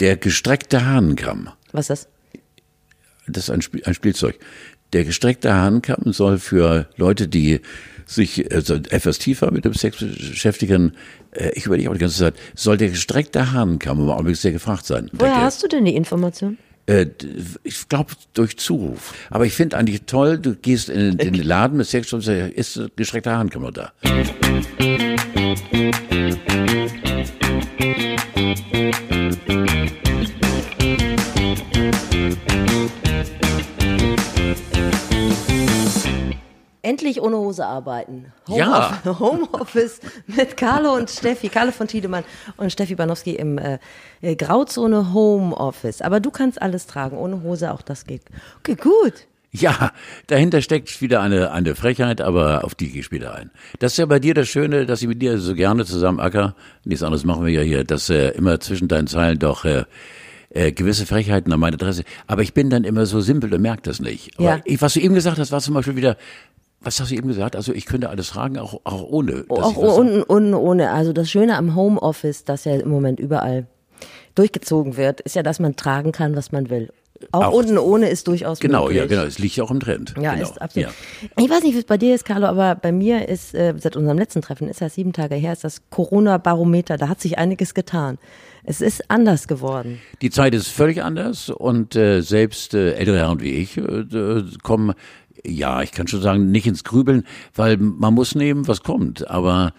Der gestreckte Hahnenkamm. Was ist das? Das ist ein, Spiel, ein Spielzeug. Der gestreckte Hahnenkamm soll für Leute, die sich also etwas tiefer mit dem Sex beschäftigen, äh, ich überlege auch die ganze Zeit, soll der gestreckte Hahnenkamm im Augenblick sehr gefragt sein. Woher Der- hast du denn die Information? Äh, ich glaube durch Zuruf. Aber ich finde eigentlich toll, du gehst in, den Laden mit Sex und sagst, ist gestreckter Hahnenkamm da? Endlich ohne Hose arbeiten. Ja. Homeoffice mit Carlo und Steffi, Carlo von Tiedemann und Steffi Banowski im äh, äh, Grauzone Homeoffice. Aber du kannst alles tragen, ohne Hose, auch das geht. Okay, gut. Ja, dahinter steckt wieder eine, eine Frechheit, aber auf die gehe ich später ein. Das ist ja bei dir das Schöne, dass ich mit dir so gerne zusammen acker, nichts anderes machen wir ja hier, dass äh, immer zwischen deinen Zeilen doch äh, äh, gewisse Frechheiten an meine Adresse. Aber ich bin dann immer so simpel und merke das nicht. Aber Ja. ich, was du eben gesagt hast, war zum Beispiel wieder, was hast du eben gesagt? Also ich könnte alles tragen, auch, auch ohne. Auch un, un, ohne. Also das Schöne am Homeoffice, das ja im Moment überall durchgezogen wird, ist ja, dass man tragen kann, was man will. Auch, Auch- unten ohne ist durchaus Genau, möglich. ja, genau. Es liegt ja auch im Trend. Ja, genau. ist absolut. Ja. Ich weiß nicht, wie es bei dir ist, Carlo, aber bei mir ist äh, seit unserem letzten Treffen, ist ja sieben Tage her, ist das Corona-Barometer. Da hat sich einiges getan. Es ist anders geworden. Die Zeit ist völlig anders und äh, selbst äh, ältere Herren wie ich äh, kommen, ja, ich kann schon sagen, nicht ins Grübeln, weil man muss nehmen, was kommt. Aber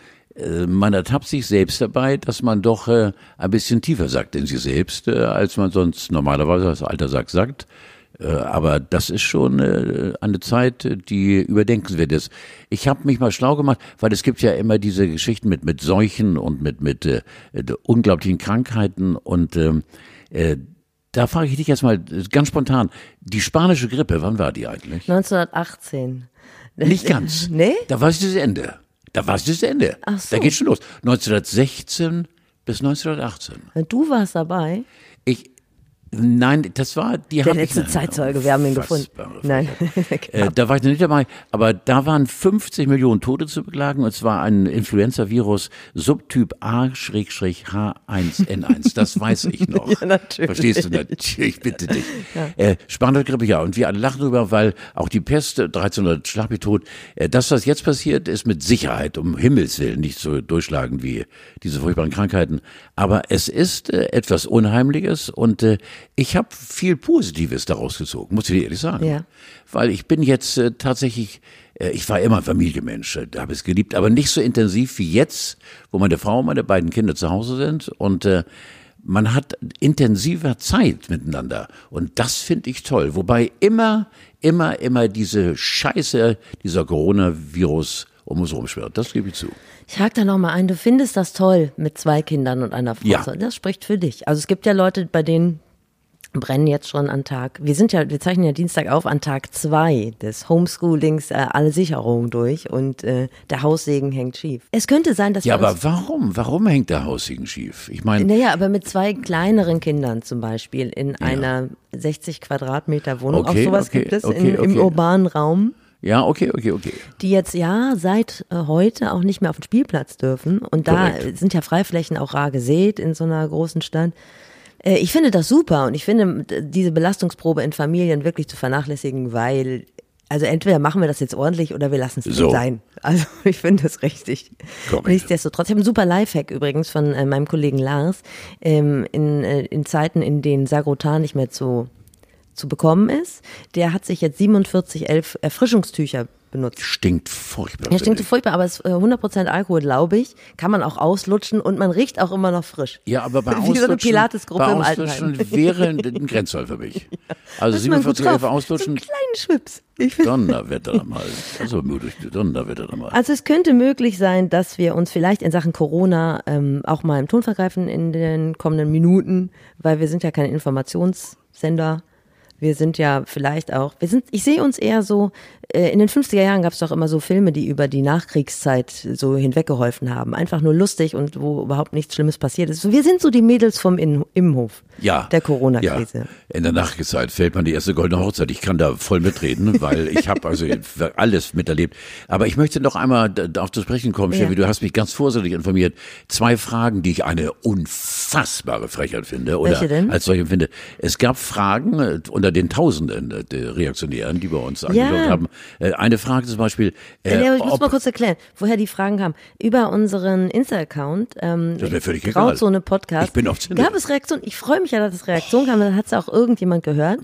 man ertappt sich selbst dabei, dass man doch äh, ein bisschen tiefer sagt in sich selbst, äh, als man sonst normalerweise als alter Sack sagt. Äh, Aber das ist schon äh, eine Zeit, äh, die überdenkenswert ist. Ich habe mich mal schlau gemacht, weil es gibt ja immer diese Geschichten mit mit Seuchen und mit mit äh, äh, unglaublichen Krankheiten und ähm, äh, da frage ich dich jetzt mal äh, ganz spontan: Die spanische Grippe, wann war die eigentlich? 1918. Nicht ganz. Nee? Da war es das Ende. Da war es das Ende. Ach so. Da geht schon los. 1916 bis 1918. Du warst dabei. Ich Nein, das war die Der letzte Zeitzeuge, wir haben ihn gefunden. Nein. Äh, da war ich noch nicht dabei, aber da waren 50 Millionen Tote zu beklagen und zwar ein Influenza-Virus Subtyp A-H1N1. Das weiß ich noch. Ja, natürlich. Verstehst du? Natürlich, bitte dich. Äh, spanische Grippe, ja. Und wir alle lachen drüber, weil auch die Pest, 1300 Schlag mich tot. Äh, das, was jetzt passiert, ist mit Sicherheit, um Himmels Willen, nicht so durchschlagend wie diese furchtbaren Krankheiten. Aber es ist äh, etwas Unheimliches und äh, ich habe viel Positives daraus gezogen, muss ich dir ehrlich sagen. Ja. Weil ich bin jetzt äh, tatsächlich, äh, ich war immer ein Familienmensch, äh, da habe ich es geliebt, aber nicht so intensiv wie jetzt, wo meine Frau und meine beiden Kinder zu Hause sind und äh, man hat intensiver Zeit miteinander und das finde ich toll. Wobei immer, immer, immer diese Scheiße, dieser Coronavirus um uns rumschwirrt. Das gebe ich zu. Ich hake da nochmal ein, du findest das toll mit zwei Kindern und einer Frau. Ja. Das spricht für dich. Also es gibt ja Leute, bei denen brennen jetzt schon an Tag, wir sind ja, wir zeichnen ja Dienstag auf, an Tag zwei des Homeschoolings äh, alle Sicherungen durch und äh, der Haussegen hängt schief. Es könnte sein, dass Ja, aber warum? Warum hängt der Haussegen schief? Ich meine, Naja, aber mit zwei kleineren Kindern zum Beispiel in einer 60 Quadratmeter Wohnung, Okay, auch sowas okay, gibt es okay, in, im urbanen Raum, ja, okay, okay, okay. die jetzt ja seit äh, heute auch nicht mehr auf den Spielplatz dürfen. Und da Korrekt. sind ja Freiflächen auch rar gesät in so einer großen Stadt. Äh, ich finde das super und ich finde diese Belastungsprobe in Familien wirklich zu vernachlässigen, weil also entweder machen wir das jetzt ordentlich oder wir lassen es So. sein. Also ich finde das richtig. Korrekt. Nichtsdestotrotz, ich habe einen super Lifehack übrigens von äh, meinem Kollegen Lars. Ähm, in, äh, in Zeiten, in denen Sagrotan nicht mehr zu, zu bekommen ist, der hat sich jetzt 4711 Erfrischungstücher benutzt. Stinkt furchtbar. Ja, stinkt so furchtbar, aber es ist äh, 100% Alkohol, glaube ich. Kann man auch auslutschen und man riecht auch immer noch frisch. Ja, aber bei Wie so eine Auslutschen, Pilates-Gruppe im Auslutschen Altenheim. wäre ein Grenzfall für mich. Also man gut 47 Elfer drauf. So auslutschen, einen kleinen Schwips. Donnerwetter mal. Also Donnerwetter mal. Also es könnte möglich sein, dass wir uns vielleicht in Sachen Corona ähm, auch mal im Ton vergreifen in den kommenden Minuten, weil wir sind ja kein Informationssender. Wir sind ja vielleicht auch, wir sind, ich sehe uns eher so, äh, in den 50er Jahren gab es doch immer so Filme, die über die Nachkriegszeit so hinweggeholfen haben. Einfach nur lustig und wo überhaupt nichts Schlimmes passiert ist. Wir sind so die Mädels vom In Immenhof ja, der Corona-Krise. Ja. In der Nachkriegszeit fällt man die erste goldene Hochzeit. Ich kann da voll mitreden, weil ich habe also alles miterlebt. Aber ich möchte noch einmal darauf zu sprechen kommen, Steffi, ja. du hast mich ganz vorsichtig informiert. Zwei Fragen, die ich eine unfassbare Frechheit finde oder Welche denn? als solche finde. Es gab Fragen äh, unter den Tausenden äh, der Reaktionären, die bei uns angeschaut ja. haben. Äh, eine Frage zum Beispiel. Äh, ja, ich muss mal kurz erklären, woher die Fragen kamen. Über unseren Insta-Account, ähm, das wäre völlig Grauzone Podcast, ich bin auf gab es Reaktionen. Ich freue mich ja, dass es Reaktionen kam, dann hat es auch irgendjemand gehört.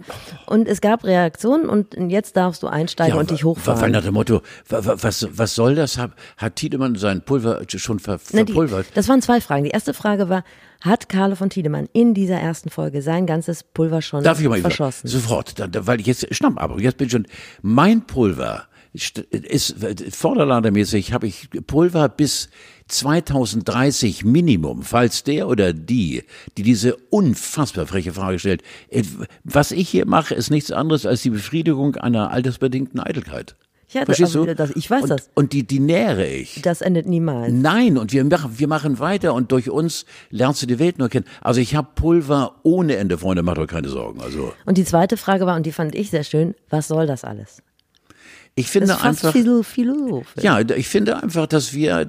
Und es gab Reaktionen und jetzt darfst du einsteigen ja, und dich hochfahren. Weil nach dem Motto, was, was soll das? Hat Tiedemann sein Pulver schon ver, verpulvert? Na, die, das waren zwei Fragen. Die erste Frage war, hat Carlo von Tiedemann in dieser ersten Folge sein ganzes Pulver schon Darf ich mal verschossen? Sofort, weil ich jetzt, schnapp, aber jetzt bin ich schon, mein Pulver ist vorderladermäßig habe ich Pulver bis 2030 Minimum, falls der oder die, die diese unfassbar freche Frage stellt, was ich hier mache, ist nichts anderes als die Befriedigung einer altersbedingten Eitelkeit. Ja, Verstehst du? Das, ich weiß und, das. Und die, die nähere ich. Das endet niemals. Nein, und wir machen, wir machen weiter und durch uns lernst du die Welt nur kennen. Also ich habe Pulver ohne Ende, Freunde, macht euch keine Sorgen. Also. Und die zweite Frage war, und die fand ich sehr schön, was soll das alles? Ich finde das ist fast einfach. Philosophisch. Ja, ich finde einfach, dass wir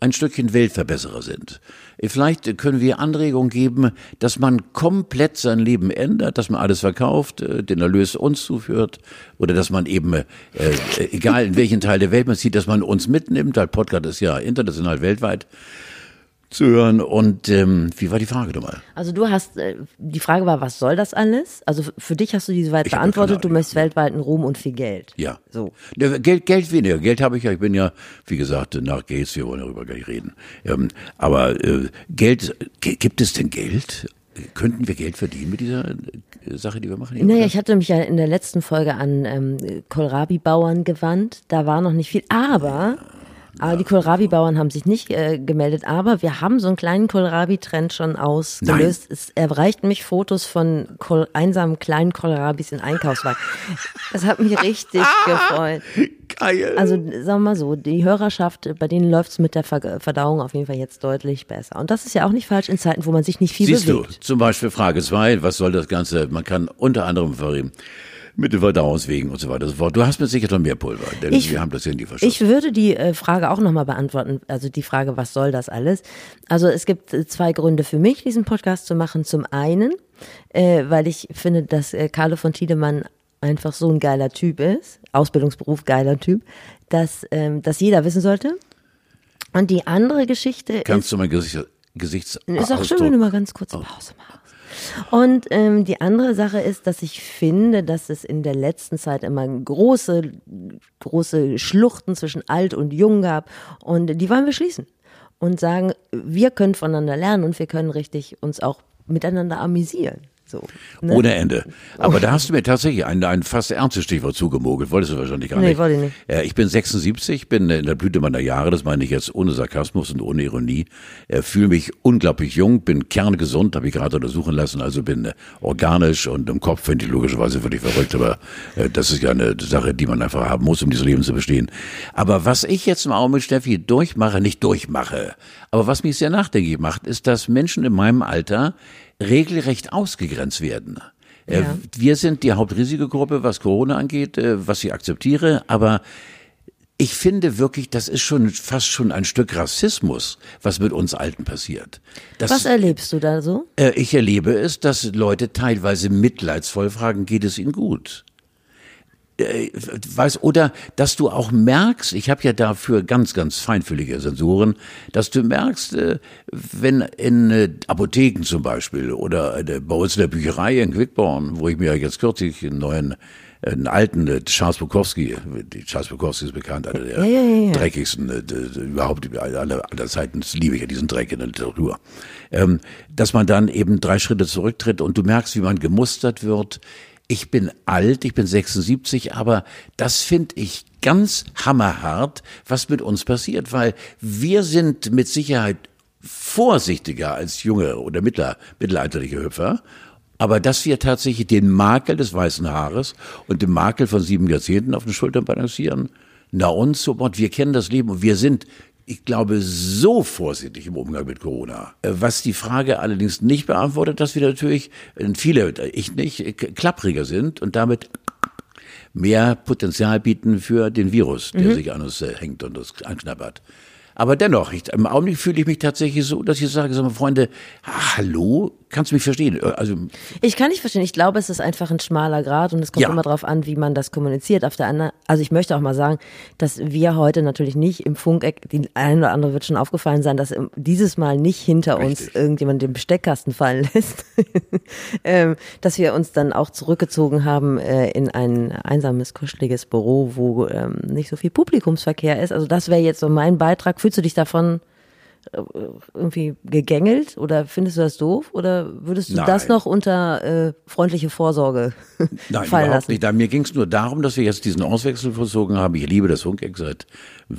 ein Stückchen Weltverbesserer sind. Vielleicht können wir Anregungen geben, dass man komplett sein Leben ändert, dass man alles verkauft, äh, den Erlös uns zuführt oder dass man eben, äh, egal in welchen Teil der Welt man sieht, dass man uns mitnimmt, weil Podcast ist ja international weltweit zu hören. Und ähm, wie war die Frage nochmal? Also du hast, äh, die Frage war, was soll das alles? Also für dich hast du diese weit beantwortet, du möchtest weltweiten Ruhm und viel Geld. Ja. So. Geld, Geld weniger. Geld habe ich ja, ich bin ja, wie gesagt, nach Gates, wir wollen darüber gar nicht reden. Ähm, aber äh, Geld, gibt es denn Geld? Könnten wir Geld verdienen mit dieser äh, Sache, die wir machen? Naja, ich hatte mich ja in der letzten Folge an ähm, Kohlrabi-Bauern gewandt. Da war noch nicht viel, aber... Ja aber die Kohlrabi-Bauern haben sich nicht äh, gemeldet, aber wir haben so einen kleinen Kohlrabi-Trend schon ausgelöst. Nein. Es erreichten mich Fotos von Kohl einsamen kleinen Kohlrabis in Einkaufswagen. Das hat mich richtig gefreut. Geil. Also sagen wir mal so, die Hörerschaft, bei denen läuft es mit der Verdauung auf jeden Fall jetzt deutlich besser. Und das ist ja auch nicht falsch in Zeiten, wo man sich nicht viel Siehst bewegt. Du, zum Beispiel Frage 2, was soll das Ganze? Man kann unter anderem verreden mit den Verdauungswegen und so weiter und so fort. Du hast mir sicher noch mehr Pulver, denn ich, wir haben das ja nie verschossen. Ich würde die äh, Frage auch nochmal beantworten, also die Frage, was soll das alles? Also es gibt äh, zwei Gründe für mich, diesen Podcast zu machen. Zum einen, äh, weil ich finde, dass äh, Carlo von Tiedemann einfach so ein geiler Typ ist, Ausbildungsberuf geiler Typ, dass ähm, das jeder wissen sollte. Und die andere Geschichte Kannst ist, du mein Gesicht, Gesichts Ist auch schön, wenn du mal ganz kurz oh. Pause machst. Und ähm, die andere Sache ist, dass ich finde, dass es in der letzten Zeit immer große, große Schluchten zwischen alt und jung gab. Und die wollen wir schließen und sagen, wir können voneinander lernen und wir können richtig uns auch miteinander amüsieren. So, ne? Ohne Ende. Aber oh. da hast du mir tatsächlich ein, ein fast ernstes Stichwort zugemogelt. Wolltest du wahrscheinlich gar nee, nicht. wollte ich nicht. Äh, ich bin 76, bin in der Blüte meiner Jahre, das meine ich jetzt ohne Sarkasmus und ohne Ironie. Äh, Fühle mich unglaublich jung, bin kerngesund, habe ich gerade untersuchen lassen, also bin äh, organisch und im Kopf finde ich logischerweise völlig verrückt, aber äh, das ist ja eine Sache, die man einfach haben muss, um dieses Leben zu bestehen. Aber was ich jetzt im Augenblick, Steffi, durchmache, nicht durchmache, aber was mich sehr nachdenklich macht, ist, dass Menschen in meinem Alter regelrecht ausgegrenzt werden. Äh, ja. Wir sind die Hauptrisikogruppe, was Corona angeht, äh, was ich akzeptiere, aber ich finde wirklich, das ist schon fast schon ein Stück Rassismus, was mit uns Alten passiert. Das, was erlebst du da so? Äh, ich erlebe es, dass Leute teilweise mitleidsvoll fragen, geht es ihnen gut? Äh, weiß, oder dass du auch merkst, ich habe ja dafür ganz, ganz feinfühlige Sensoren, dass du merkst, äh, wenn in äh, Apotheken zum Beispiel oder äh, bei uns in der Bücherei in Quickborn, wo ich mir jetzt kürzlich einen neuen einen alten äh, Charles Bukowski, die Charles Bukowski ist bekannt, einer der ja, ja, ja, dreckigsten äh, überhaupt aller, aller Zeiten. Liebe ich ja diesen Dreck in der Literatur. Ähm, dass man dann eben drei Schritte zurücktritt und du merkst, wie man gemustert wird, ich bin alt, ich bin 76, aber das finde ich ganz hammerhart, was mit uns passiert, weil wir sind mit Sicherheit vorsichtiger als junge oder mittler, mittelalterliche Hüpfer Aber dass wir tatsächlich den Makel des weißen Haares und den Makel von sieben Jahrzehnten auf den Schultern balancieren, na uns so, wir kennen das Leben und wir sind ich glaube, so vorsichtig im Umgang mit Corona. Äh, was die Frage allerdings nicht beantwortet, dass wir natürlich, äh, viele, ich nicht, äh, klappriger sind und damit mehr Potenzial bieten für den Virus, der mhm. sich an uns hängt und uns anknabbert. Aber dennoch, ich, im Augenblick fühle ich mich tatsächlich so, dass ich sage, sag mal, Freunde, hallo, kannst du mich verstehen? Äh, also ich kann nicht verstehen. Ich glaube, es ist einfach ein schmaler Grad und es kommt ja. immer darauf an, wie man das kommuniziert. Auf der anderen, also ich möchte auch mal sagen, dass wir heute natürlich nicht im Funkeck, die ein oder andere wird schon aufgefallen sein, dass dieses Mal nicht hinter Richtig. uns irgendjemand den Besteckkasten fallen lässt, ähm, dass wir uns dann auch zurückgezogen haben äh, in ein einsames, kuscheliges Büro, wo ähm, nicht so viel Publikumsverkehr ist. Also das wäre jetzt so mein Beitrag. Fühlst du dich davon äh, irgendwie gegängelt oder findest du das doof oder würdest du Nein. das noch unter äh, freundliche Vorsorge Nein, fallen überhaupt lassen? nicht. Mir ging es nur darum, dass wir jetzt diesen Auswechsel verzogen haben. Ich liebe das einem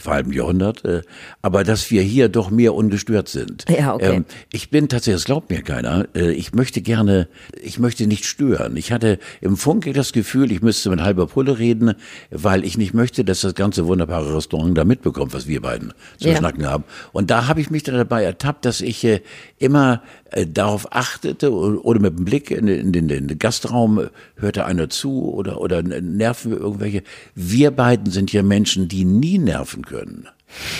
halben Jahrhundert, äh, aber dass wir hier doch mehr ungestört sind. Ja, okay. Ähm, ich bin tatsächlich, das glaubt mir keiner, äh, ich möchte gerne, ich möchte nicht stören. Ich hatte im Funkeck das Gefühl, ich müsste mit halber Pulle reden, weil ich nicht möchte, dass das ganze wunderbare Restaurant da mitbekommt, was wir beiden zu ja. schnacken haben. Und da habe ich mich dann dabei ertappt, dass ich äh, immer äh, darauf achtete oder mit dem Blick in den, in den Gastraum hörte einer zu oder, oder nerven wir irgendwelche. Wir beiden sind ja Menschen, die nie nerven können.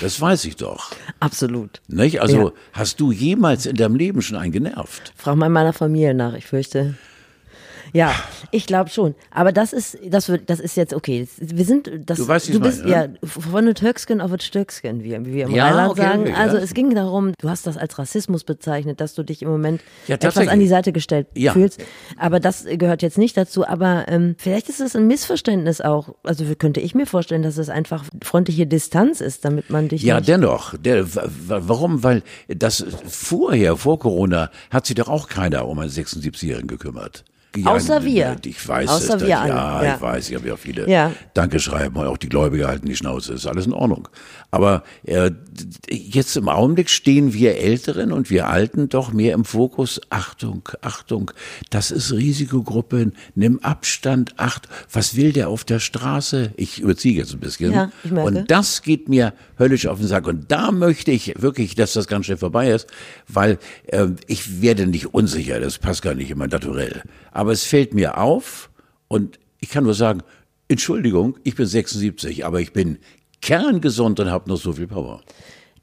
Das weiß ich doch. Absolut. Nicht? Also ja. hast du jemals in deinem Leben schon einen genervt? Frag mal meiner Familie nach, ich fürchte. Ja, ich glaube schon. Aber das ist, das wird, das ist jetzt okay. Wir sind, das, du weißt, du bist meine, ja ne? von der Töcksken auf das Stöcksken, wie, wie wir im ja, Rheinland okay, sagen. Okay, also ja. es ging darum, du hast das als Rassismus bezeichnet, dass du dich im Moment ja, etwas an die Seite gestellt fühlst. Aber das gehört jetzt nicht dazu. Aber ähm, vielleicht ist es ein Missverständnis auch. Also könnte ich mir vorstellen, dass es einfach freundliche Distanz ist, damit man dich. Ja, dennoch. Der, warum? Weil das vorher, vor Corona, hat sich doch auch keiner um einen 76-Jährigen gekümmert. Ja, Außer wir. Ich weiß Außer es. Wir ja, ja, ich weiß. Ich habe ja viele ja. Danke schreiben. Auch die Gläubiger halten die Schnauze. Ist alles in Ordnung. Aber äh, jetzt im Augenblick stehen wir Älteren und wir Alten doch mehr im Fokus. Achtung, Achtung. Das ist Risikogruppe. Nimm Abstand. Acht. Was will der auf der Straße? Ich überziehe jetzt ein bisschen. Ja, ich merke. Und das geht mir höllisch auf den Sack. Und da möchte ich wirklich, dass das ganz schnell vorbei ist, weil äh, ich werde nicht unsicher. Das passt gar nicht immer naturell. Aber es fällt mir auf und ich kann nur sagen, Entschuldigung, ich bin 76, aber ich bin kerngesund und habe noch so viel Power.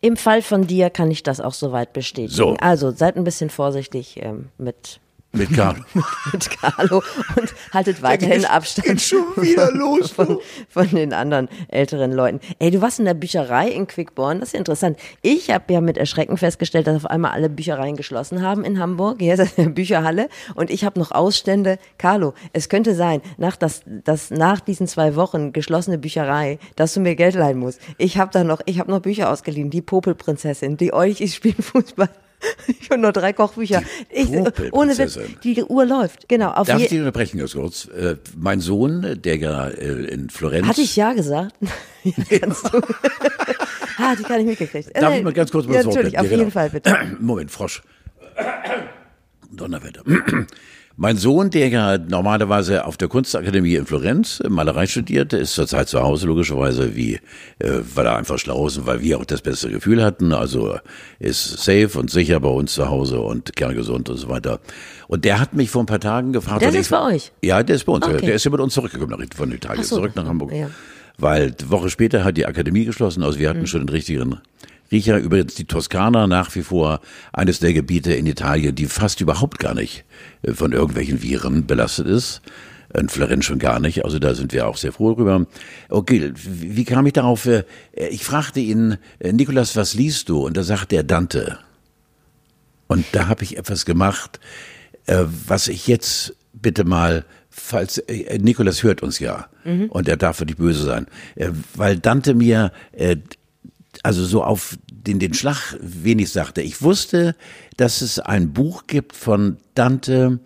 Im Fall von dir kann ich das auch soweit bestätigen. So. Also seid ein bisschen vorsichtig ähm, mit mit Carlo. mit Carlo und haltet weiterhin geht, Abstand. Geht schon wieder los. Von, von, den anderen älteren Leuten. Ey, du warst in der Bücherei in Quickborn, das ist ja interessant. Ich habe ja mit Erschrecken festgestellt, dass auf einmal alle Büchereien geschlossen haben in Hamburg. Hier ist eine Bücherhalle und ich habe noch Ausstände. Carlo, es könnte sein, nach, das, das, nach diesen zwei Wochen geschlossene Bücherei, dass du mir Geld leihen musst. Ich habe da noch, ich habe noch Bücher ausgeliehen. Die Popelprinzessin, die euch, ich spiele Fußball. Ich habe nur drei Kochbücher. Ich, ohne Witz, die Uhr läuft. Genau. Auf Darf ich dich unterbrechen ganz kurz? Äh, mein Sohn, der ja äh, in Florenz. Hatte ich ja gesagt? ja, kannst du. ah, die kann ich mitgekriegt. Darf ich mal ganz kurz mal ja, Natürlich, auf ja, genau. jeden Fall, bitte. Moment, Frosch. Donnerwetter. Mein Sohn, der ja normalerweise auf der Kunstakademie in Florenz Malerei studiert, ist zurzeit zu Hause logischerweise, wie äh, weil er einfach schlau ist und weil wir auch das beste Gefühl hatten. Also ist safe und sicher bei uns zu Hause und kerngesund und so weiter. Und der hat mich vor ein paar Tagen gefragt. Der ist ich, bei euch? Ja, der ist bei uns. Okay. Der ist ja mit uns zurückgekommen von Italien, so. zurück nach Hamburg. Ja. Weil eine Woche später hat die Akademie geschlossen, also wir hatten mhm. schon den richtigen Riecher übrigens die Toskana nach wie vor eines der Gebiete in Italien, die fast überhaupt gar nicht äh, von irgendwelchen Viren belastet ist. In Florenz schon gar nicht, also da sind wir auch sehr froh drüber. Okay, wie kam ich darauf? Äh, ich fragte ihn, äh, Nikolas, was liest du? Und da sagte er Dante. Und da habe ich etwas gemacht, was ich jetzt bitte mal falls Nikolas hört uns ja mhm. und er darf nicht böse sein, weil Dante mir also so auf den, den Schlag wenig sagte. Ich wusste, dass es ein Buch gibt von Dante,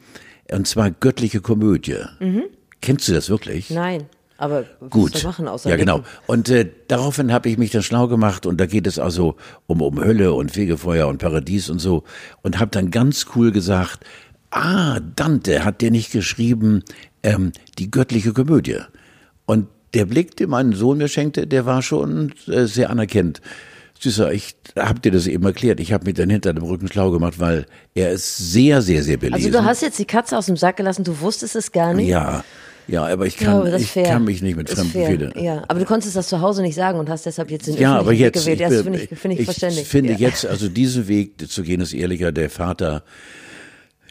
und zwar Göttliche Komödie. Mhm. Kennst du das wirklich? Nein. Aber gut, machen ja genau. Und äh, daraufhin habe ich mich dann schlau gemacht und da geht es also um um Hölle und Fegefeuer und Paradies und so und habe dann ganz cool gesagt, ah, Dante hat der nicht geschrieben, ähm, die göttliche Komödie. Und der Blick, den mein Sohn mir schenkte, der war schon äh, sehr anerkennend. Süßer, ich hab dir das eben erklärt. Ich habe mir dann hinter dem Rücken schlau gemacht, weil er ist sehr, sehr, sehr belesen. Also du hast jetzt die Katze aus dem Sack gelassen, du wusstest es gar nicht. Ja, ja, aber ich kann, Ja, ich kann mich nicht mit fremden. Federn. Ja, aber du konntest das zu Hause nicht sagen und hast deshalb jetzt den Ja, aber öffentlichen Weg jetzt, gewählt. ich, Ja, das finde ich, finde ich, ich verständlich. finde ja. jetzt, also diesen Weg zu gehen, ist ehrlicher. Der Vater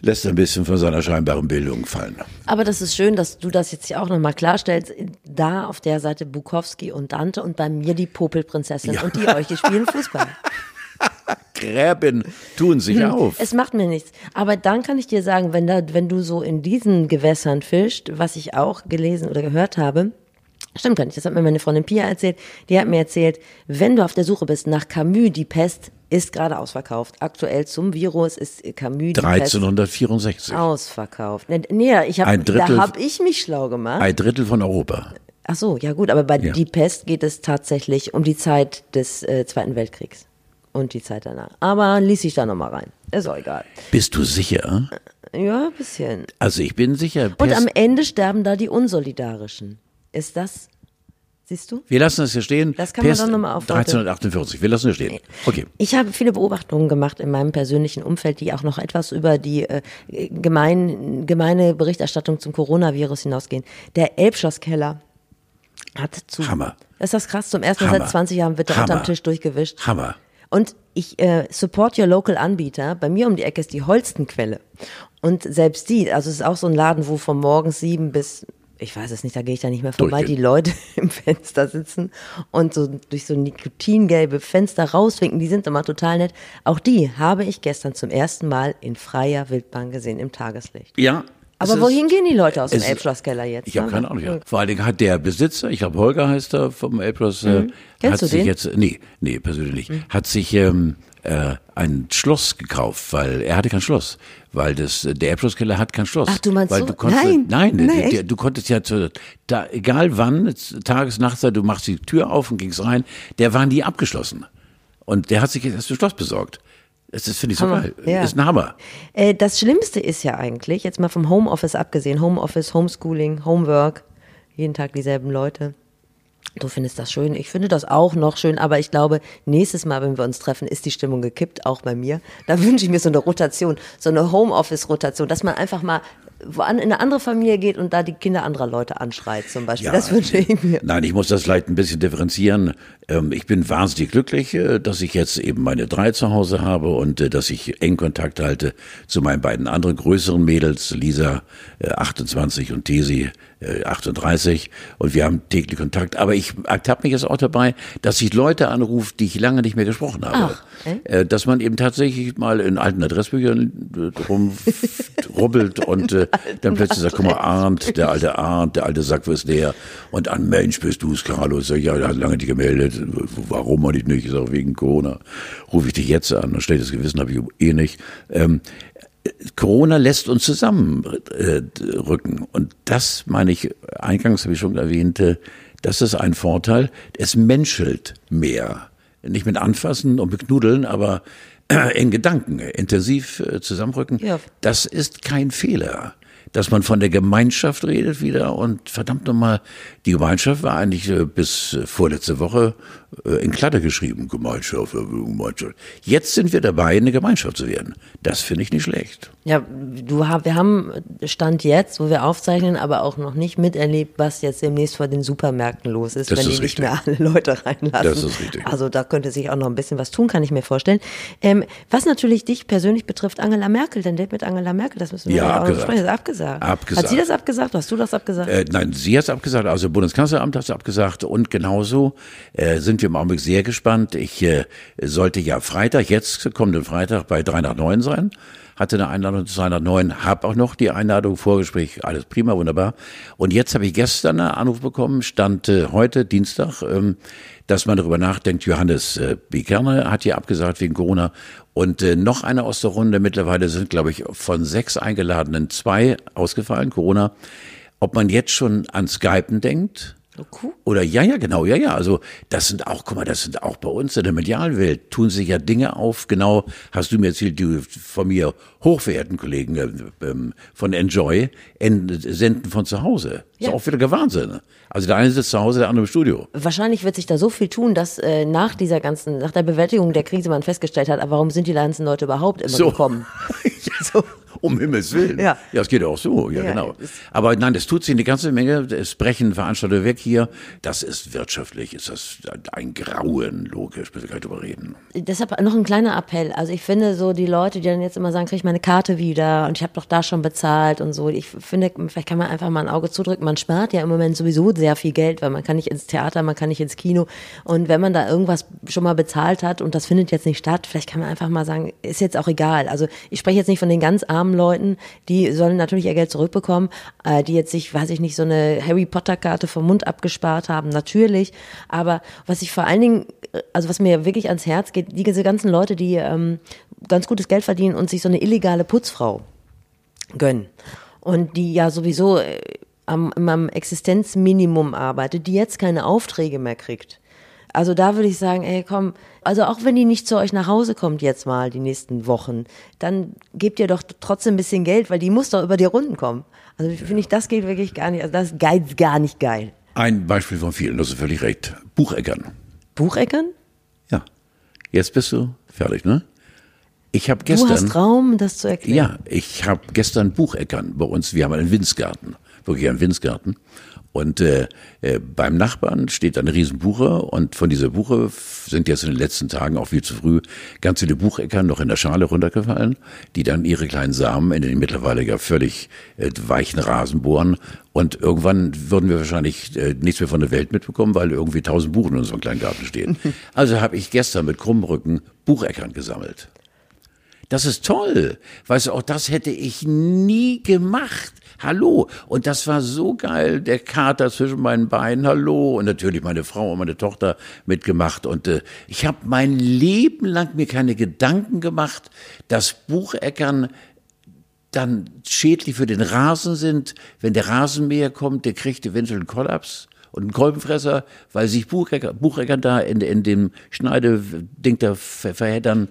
lässt ein bisschen von seiner scheinbaren Bildung fallen. Aber das ist schön, dass du das jetzt hier auch nochmal klarstellst. Da auf der Seite Bukowski und Dante und bei mir die Popelprinzessin und die euch, die spielen Fußball. Gräben tun sich auf. Hm, Es macht mir nichts. Aber dann kann ich dir sagen, wenn, da, wenn du so in diesen Gewässern fischst, was ich auch gelesen oder gehört habe, stimmt gar nicht, das hat mir meine Freundin Pia erzählt, die hat mir erzählt, wenn du auf der Suche bist nach Camus, die Pest ist gerade ausverkauft. Aktuell zum Virus ist Camus, die Pest 1364. ausverkauft. Nee, Nee, ich hab, Ein Drittel- da habe ich mich schlau gemacht. Ein Drittel von Europa. Ach so, ja gut, aber bei Ja. Die Pest geht es tatsächlich um die Zeit des äh, Zweiten Weltkriegs und die Zeit danach. Aber lies ich da nochmal rein. Ist auch egal. Bist du sicher? Ja, ein bisschen. Also ich bin sicher. Und Pest- am Ende sterben da die Unsolidarischen. Ist das, siehst du? wir lassen das hier stehen. Das kann man Pest doch noch mal auf Leute- 1348. Wir lassen es stehen. Okay. Ich habe viele Beobachtungen gemacht in meinem persönlichen Umfeld, die auch noch etwas über die äh, gemein, gemeine Berichterstattung zum Coronavirus hinausgehen. Der Elbschlosskeller hat zu. Hammer. Ist das krass? Zum ersten Mal seit 20 Jahren wird der Hammer. unterm Tisch durchgewischt. Hammer. Und ich äh, support your local Anbieter. Bei mir um die Ecke ist die Holstenquelle. Und selbst die, also es ist auch so ein Laden, wo von morgens sieben bis, ich weiß es nicht, da gehe ich da nicht mehr vorbei, Durchgehen. die Leute im Fenster sitzen und so durch so nikotingelbe Fenster rauswinken. Die sind immer total nett. Auch die habe ich gestern zum ersten Mal in freier Wildbahn gesehen, im Tageslicht. Ja. Aber es ist- wohin gehen die Leute aus dem Elbschlosskeller jetzt? Ich habe ne? keine Ahnung. Ja. Vor allen Dingen hat der Besitzer, ich glaube Holger heißt er vom Elbschloss, äh, Mhm. Kennst hat du sich den? Mhm. jetzt, nee, nee, persönlich nicht, hat sich ähm, äh, ein Schloss gekauft, weil er hatte kein Schloss, weil das der Elbschlosskeller hat kein Schloss. Ach, du meinst weil so? du konntest, Nein. nein, echt? der, du konntest ja zu, da, egal wann, Tages, Nachtzeit, du machst die Tür auf und gingst rein, der war nie abgeschlossen. Und der hat sich jetzt erst ein Schloss besorgt. Das, das finde ich so Hammer. geil. Ja. Ist ein Hammer. Äh, das Schlimmste ist ja eigentlich, jetzt mal vom Homeoffice abgesehen, Homeoffice, Homeschooling, Homework, jeden Tag dieselben Leute. Du findest das schön, ich finde das auch noch schön, aber ich glaube, nächstes Mal, wenn wir uns treffen, ist die Stimmung gekippt, auch bei mir. Da wünsche ich mir so eine Rotation, so eine Homeoffice-Rotation, dass man einfach mal in eine andere Familie geht und da die Kinder anderer Leute anschreit zum Beispiel. das wünsche ich mir. Nein, ich muss das vielleicht ein bisschen differenzieren. Ähm, ich bin wahnsinnig glücklich, äh, dass ich jetzt eben meine drei zu Hause habe und äh, dass ich eng Kontakt halte zu meinen beiden anderen größeren Mädels, Lisa äh, 28 und Tesi äh, 38. Und wir haben täglich Kontakt. Aber ich ertappe mich jetzt auch dabei, dass ich Leute anrufe, die ich lange nicht mehr gesprochen habe. Ach, äh? Äh, Dass man eben tatsächlich mal in alten Adressbüchern äh, rum rubbelt und äh, dann plötzlich sagt, guck mal, Arndt, der alte Arndt, der alte Sack, wo ist der? Und an Mensch, bist du's, Carlos? Sag ich, Ja, der hat lange nicht gemeldet. Warum ich nicht? Ich sag, wegen Corona. Rufe ich dich jetzt an. Ein schlechtes Gewissen habe ich eh nicht. Ähm, Corona lässt uns zusammenrücken. Und das meine ich, eingangs habe ich schon erwähnt, äh, das ist ein Vorteil. Es menschelt mehr. Nicht mit Anfassen und mit Knudeln, aber in Gedanken intensiv äh, zusammenrücken. Ja. Das ist kein Fehler. Dass man von der Gemeinschaft redet wieder und verdammt nochmal, die Gemeinschaft war eigentlich äh, bis äh, vorletzte Woche äh, in Kladder geschrieben. Gemeinschaft, Gemeinschaft. Jetzt sind wir dabei, eine Gemeinschaft zu werden. Das finde ich nicht schlecht. Ja, du, wir haben Stand jetzt, wo wir aufzeichnen, aber auch noch nicht miterlebt, was jetzt demnächst vor den Supermärkten los ist, Das wenn ist die nicht richtig. mehr alle Leute reinlassen. Das ist richtig. Also da könnte sich auch noch ein bisschen was tun, kann ich mir vorstellen. Ähm, was natürlich dich persönlich betrifft, Angela Merkel, dein Date mit Angela Merkel, das müssen wir Ja, ja auch abgesagt. besprechen. Ist abgesagt. Abgesagt. Hat sie das abgesagt? Hast du das abgesagt? Äh, nein, sie hat es abgesagt, also Bundeskanzleramt hat es abgesagt und genauso äh, sind wir im Augenblick sehr gespannt. Ich äh, sollte ja Freitag, jetzt kommenden Freitag bei 3 nach 9 sein. Hatte eine Einladung zu 3 nach 9, habe auch noch die Einladung, Vorgespräch, alles prima, wunderbar. Und jetzt habe ich gestern einen Anruf bekommen, stand äh, heute, Dienstag, ähm, dass man darüber nachdenkt, Johannes äh, B. Kerner hat hier abgesagt wegen Corona und äh, noch eine aus der Runde. Mittlerweile sind, glaube ich, von sechs Eingeladenen zwei ausgefallen, Corona. Ob man jetzt schon an Skypen denkt, Oh, cool. Oder ja, ja, genau, ja, ja. Also das sind auch, guck mal, das sind auch bei uns in der Medialwelt tun sich ja Dinge auf. Genau, hast du mir erzählt, die von mir hochverehrten Kollegen äh, ähm, von Enjoy en, senden von zu Hause. Ist Ja. auch wieder Wahnsinn. Also der eine sitzt zu Hause, der andere im Studio. Wahrscheinlich wird sich da so viel tun, dass äh, nach dieser ganzen, nach der Bewältigung der Krise man festgestellt hat, aber warum sind die ganzen Leute überhaupt immer So. gekommen? so. Um Himmels Willen. Ja. ja, es geht ja auch so, ja, Ja, genau. Aber nein, es tut sich eine ganze Menge. Es brechen Veranstalter weg hier. Das ist wirtschaftlich, ist das ein Grauen, logisch, wir gar nicht drüber reden. Deshalb noch ein kleiner Appell. Also ich finde so die Leute, die dann jetzt immer sagen, kriege ich meine Karte wieder und ich habe doch da schon bezahlt und so. Ich finde, vielleicht kann man einfach mal ein Auge zudrücken. Man spart ja im Moment sowieso sehr viel Geld, weil man kann nicht ins Theater, man kann nicht ins Kino. Und wenn man da irgendwas schon mal bezahlt hat und das findet jetzt nicht statt, vielleicht kann man einfach mal sagen, ist jetzt auch egal. Also ich spreche jetzt nicht von den ganz armen Leuten, die sollen natürlich ihr Geld zurückbekommen, äh, die jetzt sich, weiß ich nicht, so eine Harry Potter Karte vom Mund abgespart haben, natürlich. Aber was ich vor allen Dingen, äh, also was mir wirklich ans Herz geht, diese ganzen Leute, die ähm, ganz gutes Geld verdienen und sich so eine illegale Putzfrau gönnen und die ja sowieso äh, am, am Existenzminimum arbeitet, die jetzt keine Aufträge mehr kriegt. Also da würde ich sagen, ey, komm, also auch wenn die nicht zu euch nach Hause kommt jetzt mal die nächsten Wochen, dann gebt ihr doch trotzdem ein bisschen Geld, weil die muss doch über die Runden kommen. Also finde ich, das geht wirklich gar nicht, also das ist gar nicht geil. Ein Beispiel von vielen, das ist völlig recht. Bucheckern. Bucheckern? Ja. Jetzt bist du fertig, ne? Ich habe Du hast gestern. Raum, das zu erklären. Ja, ich habe gestern Bucheckern bei uns. Wir haben einen Winzgarten, wirklich einen Winzgarten. Und äh, äh, beim Nachbarn steht eine riesen Buche und von dieser Buche sind jetzt in den letzten Tagen auch viel zu früh ganz viele Bucheckern noch in der Schale runtergefallen, die dann ihre kleinen Samen in den mittlerweile ja völlig äh, weichen Rasen bohren. Und irgendwann würden wir wahrscheinlich äh, nichts mehr von der Welt mitbekommen, weil irgendwie tausend Buchen in unserem kleinen Garten stehen. Also habe ich gestern mit krummem Rücken Bucheckern gesammelt. Das ist toll. Weißt du, auch das hätte ich nie gemacht. Hallo. Und das war so geil. Der Kater zwischen meinen Beinen. Hallo. Und natürlich meine Frau und meine Tochter mitgemacht. Und äh, ich habe mein Leben lang mir keine Gedanken gemacht, dass Bucheckern dann schädlich für den Rasen sind. Wenn der Rasenmäher kommt, der kriegt eventuell einen Kollaps und einen Kolbenfresser, weil sich Buchecker, Bucheckern da in, in dem Schneideding da ver verheddern.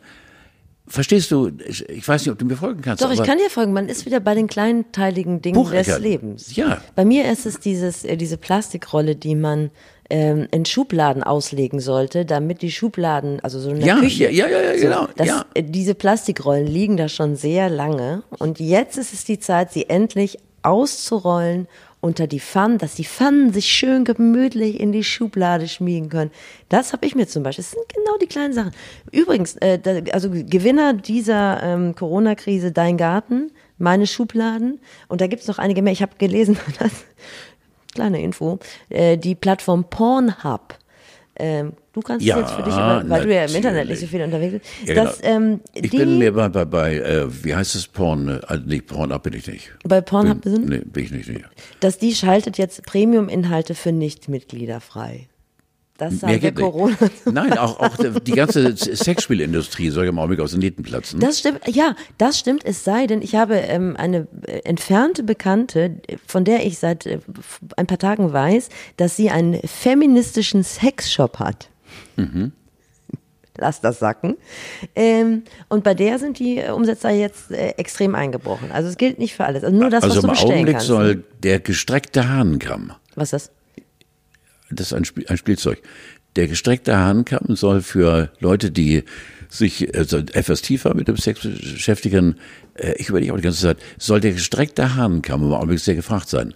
Verstehst du? Ich weiß nicht, ob du mir folgen kannst. Doch, ich kann dir folgen. Man ist wieder bei den kleinteiligen Dingen des Bucheckern. Lebens. Ja. Bei mir ist es dieses, äh, diese Plastikrolle, die man ähm, in Schubladen auslegen sollte, damit die Schubladen, also so in der Ja, Küche. ja, ja, ja, ja, so, genau, Das, ja. äh, Diese Plastikrollen liegen da schon sehr lange und jetzt ist es die Zeit, sie endlich auszurollen unter die Pfannen, dass die Pfannen sich schön gemütlich in die Schublade schmiegen können. Das habe ich mir zum Beispiel. Das sind genau die kleinen Sachen. Übrigens, äh, also Gewinner dieser ähm, Corona-Krise, Dein Garten, meine Schubladen. Und da gibt's noch einige mehr. Ich habe gelesen, dass, kleine Info, äh, die Plattform Pornhub. Ähm, du kannst Ja, jetzt für dich, weil du ja im Internet natürlich. nicht so viel unterwegs bist. Ja, genau. dass, ähm, ich bin mir bei, bei, bei äh, wie heißt es, Porn, äh, also nicht Porn-Up bin ich nicht. bei Pornhub bin, sind, Nee, bin ich nicht. Nee. dass die schaltet jetzt Premium-Inhalte für Nichtmitglieder frei. Das geht nicht. Corona. Nein, auch, auch die ganze Sexspielindustrie soll ja mal aus den Nähten platzen. Das stimmt, ja, das stimmt. Es sei denn, ich habe ähm, eine entfernte Bekannte, von der ich seit äh, ein paar Tagen weiß, dass sie einen feministischen Sexshop hat. Mhm. Lass das sacken. Ähm, und bei der sind die äh, Umsätze jetzt äh, extrem eingebrochen. Also es gilt nicht für alles. Also nur das, also was du im bestellen Augenblick kannst. soll der gestreckte Hahnenkamm, was ist das? Das ist ein, Spiel, ein Spielzeug, der gestreckte Hahnenkamm soll für Leute, die sich also etwas tiefer mit dem Sex beschäftigen, äh, ich überlege auch die ganze Zeit, soll der gestreckte Hahnenkamm im Augenblick sehr gefragt sein.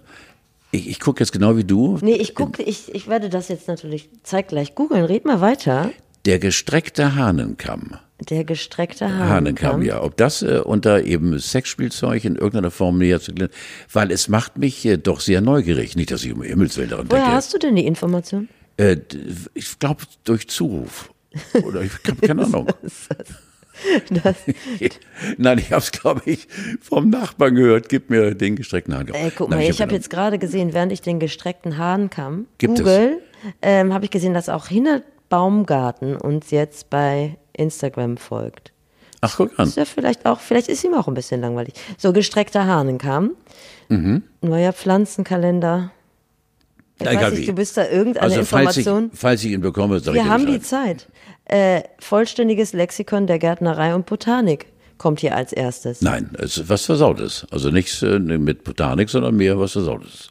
Ich, ich gucke jetzt genau wie du. Nee, ich gucke, ich, ich werde das jetzt natürlich zeitgleich googeln. Red mal weiter. Der gestreckte Hahnenkamm. Der gestreckte Hahnenkamm, Hahnenkamm. ja. Ob das äh, unter eben Sexspielzeug in irgendeiner Form näher zu klären, weil es macht mich äh, doch sehr neugierig. Nicht, dass ich um Himmelswillen daran Woher denke. hast du denn die Information? Äh, ich glaube durch Zuruf. Oder ich habe keine Ahnung. Das, Nein, ich habe es, glaube ich, vom Nachbarn gehört. Gib mir den gestreckten Hahnenkamm. Ey, guck Nein, mal, ich habe jetzt gerade gesehen, während ich den gestreckten Gibt es. google, ähm, habe ich gesehen, dass auch Hinne Baumgarten uns jetzt bei Instagram folgt. Ach, guck an. Ist ja vielleicht auch, vielleicht ist ihm auch ein bisschen langweilig. So, gestreckter Hahnenkamm, Mhm. neuer Pflanzenkalender. Ich Na, weiß egal nicht, wie. du bist da irgendeine Also falls ich, Information. falls ich ihn bekomme, sag ich Wir haben die. Zeit. Äh, vollständiges Lexikon der Gärtnerei und Botanik kommt hier als erstes. Nein, es ist was Versautes. Also nichts äh, mit Botanik, sondern mehr was Versautes.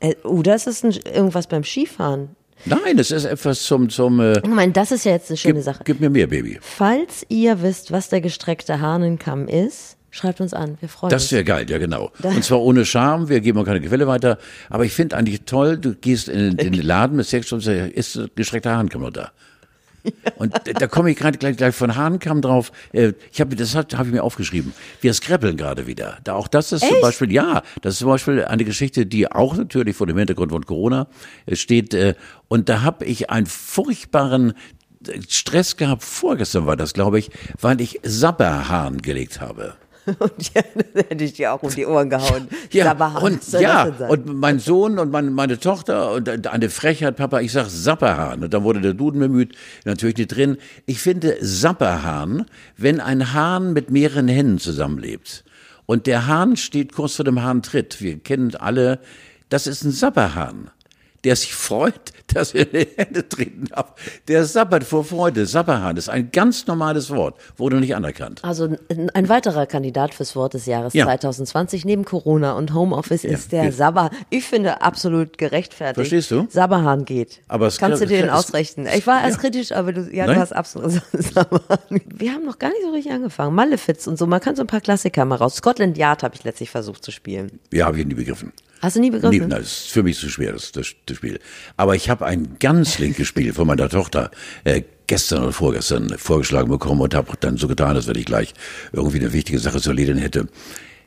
Äh, oder ist es ein, irgendwas beim Skifahren? Nein, es ist etwas zum, zum äh, Ich meine, das ist ja jetzt eine schöne gib, Sache. gib mir mehr, Baby. Falls ihr wisst, was der gestreckte Hahnenkamm ist, schreibt uns an. Wir freuen Das uns. wäre geil, ja genau. Und zwar ohne Scham, wir geben auch keine Quelle weiter. Aber ich finde eigentlich toll, du gehst in, in den Laden mit und sagst, ist gestreckter Hahnkamm noch da? Und da- komme ich gerade gleich, gleich von Hahnkamm drauf. Äh, Ich habe das habe ich mir aufgeschrieben. Wir skreppeln gerade wieder. Da auch das ist zum Beispiel ja, das ist zum Beispiel eine Geschichte, die auch natürlich vor dem Hintergrund von Corona äh, steht. äh, Und da habe ich einen furchtbaren Stress gehabt. Vorgestern war das, glaube ich, weil ich Sabberhahn gelegt habe. Und ja, dann hätte ich dir auch um die Ohren gehauen. Ja, Sabberhahn, und ja, und mein Sohn und meine, meine Tochter und eine Frechheit, Papa, ich sag Sapperhahn. Und dann wurde der Duden bemüht, natürlich nicht drin. Ich finde Sapperhahn, wenn ein Hahn mit mehreren Hennen zusammenlebt und der Hahn steht kurz vor dem Hahntritt, wir kennen alle, das ist ein Sapperhahn. Der sich freut, dass er in die Hände treten darf. Der sabbert vor Freude. Sapperhahn ist ein ganz normales Wort, wurde nicht anerkannt. Also ein- weiterer Kandidat fürs Wort des Jahres Ja. 2020 neben Corona und Homeoffice ist der wir- Sabber. Ich finde absolut gerechtfertigt. Verstehst du? Sabberhahn geht. Aber es- Kannst du dir den ausrechnen? Ich war erst kritisch, aber du, ja, du hast absolut Sabberhahn. Wir haben noch gar nicht so richtig angefangen. Malefiz und so. Man kann so ein paar Klassiker mal raus. Scotland Yard habe ich letztlich versucht zu spielen. Ja, habe ich nie begriffen. Hast du nie Nee, begriffen? nein, das ist für mich zu schwer, das, das, das Spiel. Aber ich habe ein ganz linkes Spiel von meiner Tochter äh, gestern oder vorgestern vorgeschlagen bekommen und habe dann so getan, als wenn ich gleich irgendwie eine wichtige Sache zu erledigen hätte.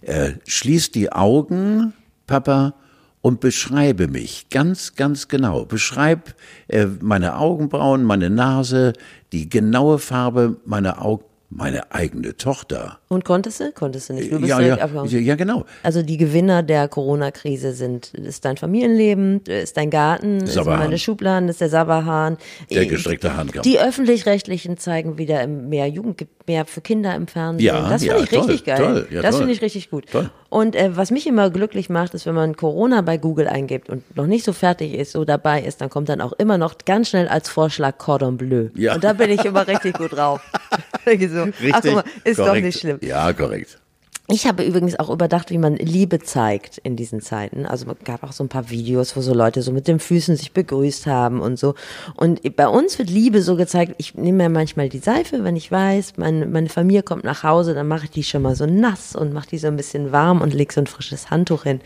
Äh, schließ die Augen, Papa, und beschreibe mich ganz, ganz genau. Beschreib äh, meine Augenbrauen, meine Nase, die genaue Farbe meiner Augen, meine eigene Tochter. Und konntest du? Konntest du nicht. Du bist Ja, ja, ja, genau. Also die Gewinner der Corona-Krise sind, ist dein Familienleben, ist dein Garten, ist Sabberhahn. meine Schubladen, ist der Sabberhahn. Der gestreckte Hahnkamm. Die Öffentlich-Rechtlichen zeigen wieder mehr Jugend, gibt mehr für Kinder im Fernsehen. Ja, das finde ja, ich toll, richtig geil. toll, ja, das finde ich richtig gut. Toll. Und äh, was mich immer glücklich macht, ist, wenn man Corona bei Google eingibt und noch nicht so fertig ist, so dabei ist, dann kommt dann auch immer noch ganz schnell als Vorschlag Cordon Bleu. Ja. Und da bin ich immer richtig gut drauf. So, ach guck mal, ist doch korrekt. nicht schlimm. Ja, korrekt. Ich habe übrigens auch überdacht, wie man Liebe zeigt in diesen Zeiten. Also es gab auch so ein paar Videos, wo so Leute so mit den Füßen sich begrüßt haben und so. Und bei uns wird Liebe so gezeigt, ich nehme mir manchmal die Seife, wenn ich weiß, meine, meine Familie kommt nach Hause, dann mache ich die schon mal so nass und mache die so ein bisschen warm und leg so ein frisches Handtuch hin.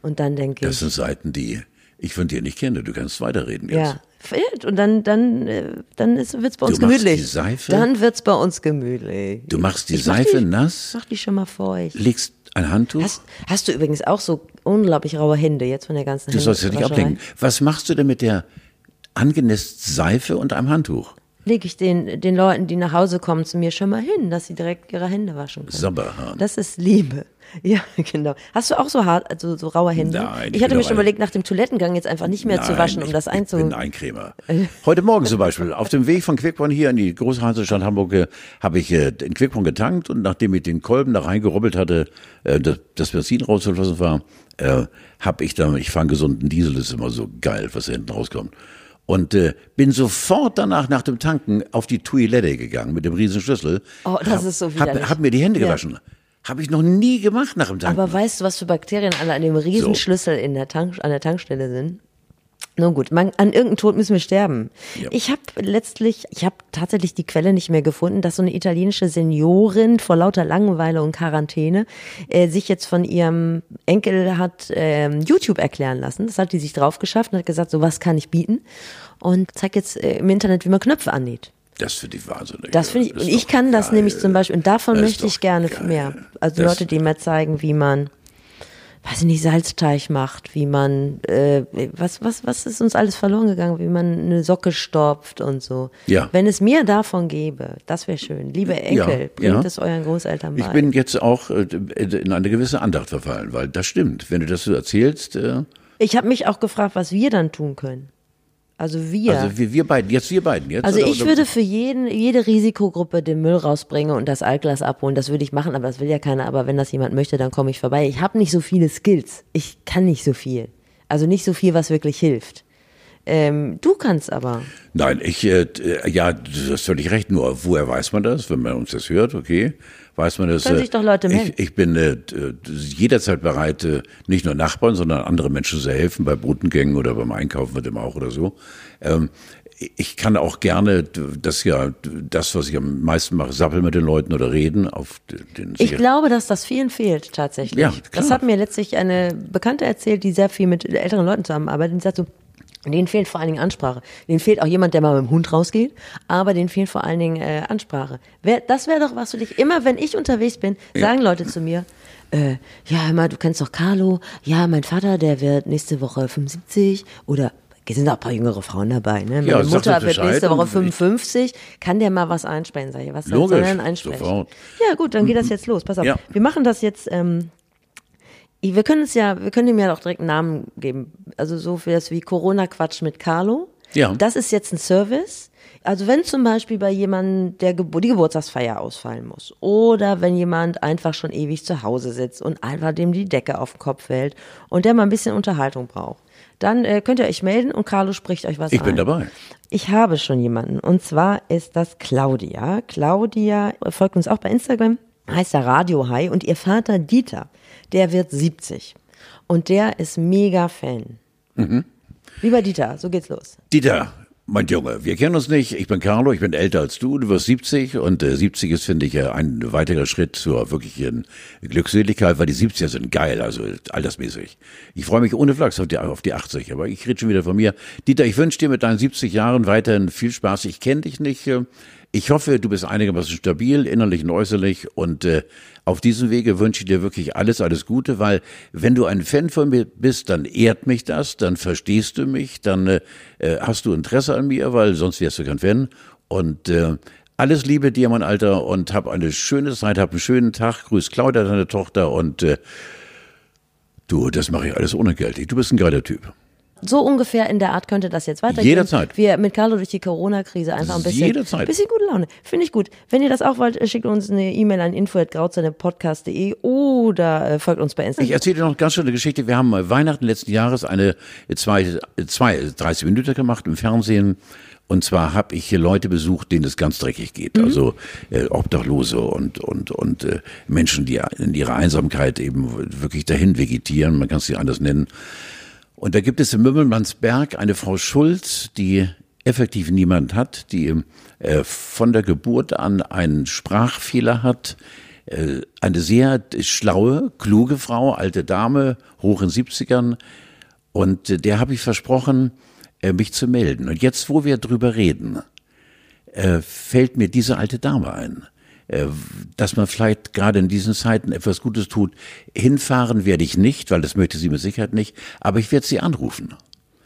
Und dann denke Das ich, sind Seiten, die ich von dir nicht kenne. Du kannst weiterreden jetzt. ja. Und dann, dann, äh, dann wird's bei uns machst gemütlich. die Seife? Dann wird's bei uns gemütlich. Du machst die Ich mach Seife die, nass, Mach die schon mal feucht. legst ein Handtuch. Hast, hast du übrigens auch so unglaublich raue Hände jetzt von der ganzen du sollst ja nicht ablenken. Was machst du denn mit der angenässten Seife und einem Handtuch? Lege ich den, den Leuten, die nach Hause kommen, zu mir schon mal hin, dass sie direkt ihre Hände waschen können. Sabberhahn. Das ist Liebe. Ja, genau. Hast du auch so hart, also so raue Hände? Nein, ich ich hatte mir schon überlegt, nach dem Toilettengang jetzt einfach nicht mehr zu Nein, waschen, um ich, das Ich einzu. bin ein Eincremer. Heute Morgen zum Beispiel, auf dem Weg von Quickborn hier in die große Hansestadt Hamburg, äh, habe ich äh, in Quickborn getankt und nachdem ich den Kolben da reingerubbelt hatte, äh, das, das Benzin rausgeflossen war, äh, habe ich dann, ich fahre gesunden Diesel, das ist immer so geil, was da hinten rauskommt. Und äh, bin sofort danach nach dem Tanken auf die Toilette gegangen mit dem riesen Schlüssel. Oh, das hab, ist so hab, widerlich. hab mir die Hände Ja. gewaschen. Habe ich noch nie gemacht nach dem Tanken. Aber weißt du, was für Bakterien alle an dem Riesenschlüssel in der Tank, an der Tankstelle sind? Nun gut, man, an irgendeinem Tod müssen wir sterben. Ja. Ich habe letztlich, ich habe tatsächlich die Quelle nicht mehr gefunden, dass so eine italienische Seniorin vor lauter Langeweile und Quarantäne äh, sich jetzt von ihrem Enkel hat ähm, YouTube erklären lassen. Das hat die sich drauf geschafft und hat gesagt, so was kann ich bieten und zeigt jetzt äh, im Internet, wie man Knöpfe annäht. das finde ich wahnsinnig. Das finde ich, und ich kann das geil. nämlich zum Beispiel, und davon Das möchte ich gerne geil. mehr. Also Das- Leute, die mir zeigen, wie man, weiß ich nicht, Salzteig macht, wie man, äh, was, was, was ist uns alles verloren gegangen, wie man eine Socke stopft und so. Ja. Wenn es mir davon gäbe, das wäre schön. Liebe Enkel, Ja, bringt ja. es euren Großeltern bei. Ich bin jetzt auch äh, in eine gewisse Andacht verfallen, weil das stimmt. Wenn du das so erzählst, äh, ich habe mich auch gefragt, was wir dann tun können. Also wir. also wir, wir beiden, jetzt wir beiden, jetzt. Also oder- ich oder- würde für jeden, jede Risikogruppe den Müll rausbringen und das Altglas abholen. Das würde ich machen, aber das will ja keiner. Aber wenn das jemand möchte, dann komme ich vorbei. Ich habe nicht so viele Skills. Ich kann nicht so viel. Also nicht so viel, was wirklich hilft. Ähm, du kannst aber. Nein, ich, äh, ja, du hast völlig recht. Nur, woher weiß man das? Wenn man uns das hört, okay, weiß man das. Können sich doch Leute melden. Ich, ich bin äh, jederzeit bereit, äh, nicht nur Nachbarn, sondern anderen Menschen zu helfen, bei Brotengängen oder beim Einkaufen wird immer auch oder so. Ähm, ich kann auch gerne das ja, das, was ich am meisten mache, sappeln mit den Leuten oder reden auf den Ich glaube, dass das vielen fehlt, tatsächlich. Ja, klar. Das hat mir letztlich eine Bekannte erzählt, die sehr viel mit älteren Leuten zusammenarbeitet und sagt so, Denen fehlt vor allen Dingen Ansprache. Denen fehlt auch jemand, der mal mit dem Hund rausgeht, aber denen fehlt vor allen Dingen äh, Ansprache. Wer, das wäre doch was für dich. Immer wenn ich unterwegs bin, sagen ja. Leute zu mir, äh, ja, immer, du kennst doch Carlo, ja, mein Vater, der wird nächste Woche 75 oder es sind auch ein paar jüngere Frauen dabei. Ne? Meine ja, Mutter wird nächste Woche 55. Kann der mal was einspenden? Sag ich, was Logisch, soll denn einsprechen? Sofort. Ja, gut, dann geht das jetzt los. Pass auf. Ja. Wir machen das jetzt. Ähm, wir können es ja, wir können ihm ja auch direkt einen Namen geben. Also so wie das wie Corona-Quatsch mit Carlo. Ja. Das ist jetzt ein Service. Also wenn zum Beispiel bei jemandem der Gebur die Geburtstagsfeier ausfallen muss oder wenn jemand einfach schon ewig zu Hause sitzt und einfach dem die Decke auf den Kopf fällt und der mal ein bisschen Unterhaltung braucht, dann äh, könnt ihr euch melden und Carlo spricht euch was Ich ein. bin dabei. Ich habe schon jemanden und zwar ist das Claudia. Claudia folgt uns auch bei Instagram, heißt da Radio High und ihr Vater Dieter, der wird 70 und der ist mega Fan. Lieber Dieter, so geht's los. Dieter, mein Junge, wir kennen uns nicht. Ich bin Carlo, ich bin älter als du. Du wirst 70 und äh, 70 ist, finde ich, äh, ein weiterer Schritt zur wirklichen Glückseligkeit, weil die 70er sind geil, also altersmäßig. Ich freue mich ohne Flachs auf die, auf die 80, aber ich rede schon wieder von mir. Dieter, ich wünsche dir mit deinen 70 Jahren weiterhin viel Spaß. Ich kenne dich nicht. äh, Ich hoffe, du bist einigermaßen stabil, innerlich und äußerlich. Und äh, auf diesem Wege wünsche ich dir wirklich alles, alles Gute, weil wenn du ein Fan von mir bist, dann ehrt mich das, dann verstehst du mich, dann äh, hast du Interesse an mir, weil sonst wärst du kein Fan. Und äh, alles Liebe dir, mein Alter, und hab eine schöne Zeit, hab einen schönen Tag. Grüß Claudia, deine Tochter, und äh, du, das mache ich alles ohne Geld. Du bist ein geiler Typ. So ungefähr in der Art könnte das jetzt weitergehen. Jederzeit. Wir mit Carlo durch die Corona-Krise einfach ein bisschen, Jederzeit. bisschen gute Laune. Finde ich gut. Wenn ihr das auch wollt, äh, schickt uns eine E-Mail an info.grauzeinepodcast.de oder äh, folgt uns bei Ich Instagram. erzähle dir noch ganz schön eine Geschichte. Wir haben äh, Weihnachten letzten Jahres eine zwei, zwei 30 Minuten gemacht im Fernsehen. Und zwar habe ich hier Leute besucht, denen es ganz dreckig geht. Also äh, Obdachlose und und und äh, Menschen, die in ihrer Einsamkeit eben wirklich dahin vegetieren. Man kann es nicht anders nennen. Und da gibt es im Mümmelmannsberg eine Frau Schulz, die effektiv niemand hat, die äh, von der Geburt an einen Sprachfehler hat. Äh, eine sehr schlaue, kluge Frau, alte Dame, hoch in 70ern. Und äh, der habe ich versprochen, äh, mich zu melden. Und jetzt, wo wir drüber reden, äh, fällt mir diese alte Dame ein. Äh, dass man vielleicht gerade in diesen Zeiten etwas Gutes tut. Hinfahren werde ich nicht, weil das möchte sie mit Sicherheit nicht, aber ich werde sie anrufen.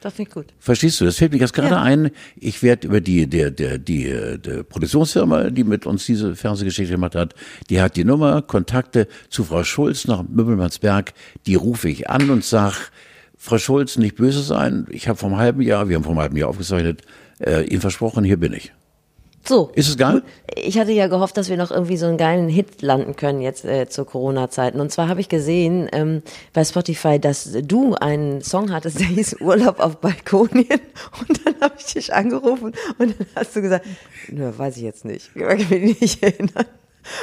Das finde ich gut. Verstehst du? Das fällt mir jetzt gerade Ja. ein. Ich werde über die, der, der, die, äh, der Produktionsfirma, die mit uns diese Fernsehgeschichte gemacht hat, die hat die Nummer, Kontakte zu Frau Schulz nach Möbelmannsberg. Die rufe ich an und sag, Frau Schulz, nicht böse sein. Ich habe vom halben Jahr, wir haben vom halben Jahr aufgezeichnet, äh, Ihnen versprochen, hier bin ich. So. Ist es geil? Ich hatte ja gehofft, dass wir noch irgendwie so einen geilen Hit landen können jetzt äh, zu Corona-Zeiten. Und zwar habe ich gesehen ähm, bei Spotify, dass du einen Song hattest, der hieß Urlaub auf Balkonien. Und dann habe ich dich angerufen und dann hast du gesagt, nö, weiß ich jetzt nicht. Ich kann mich nicht erinnern.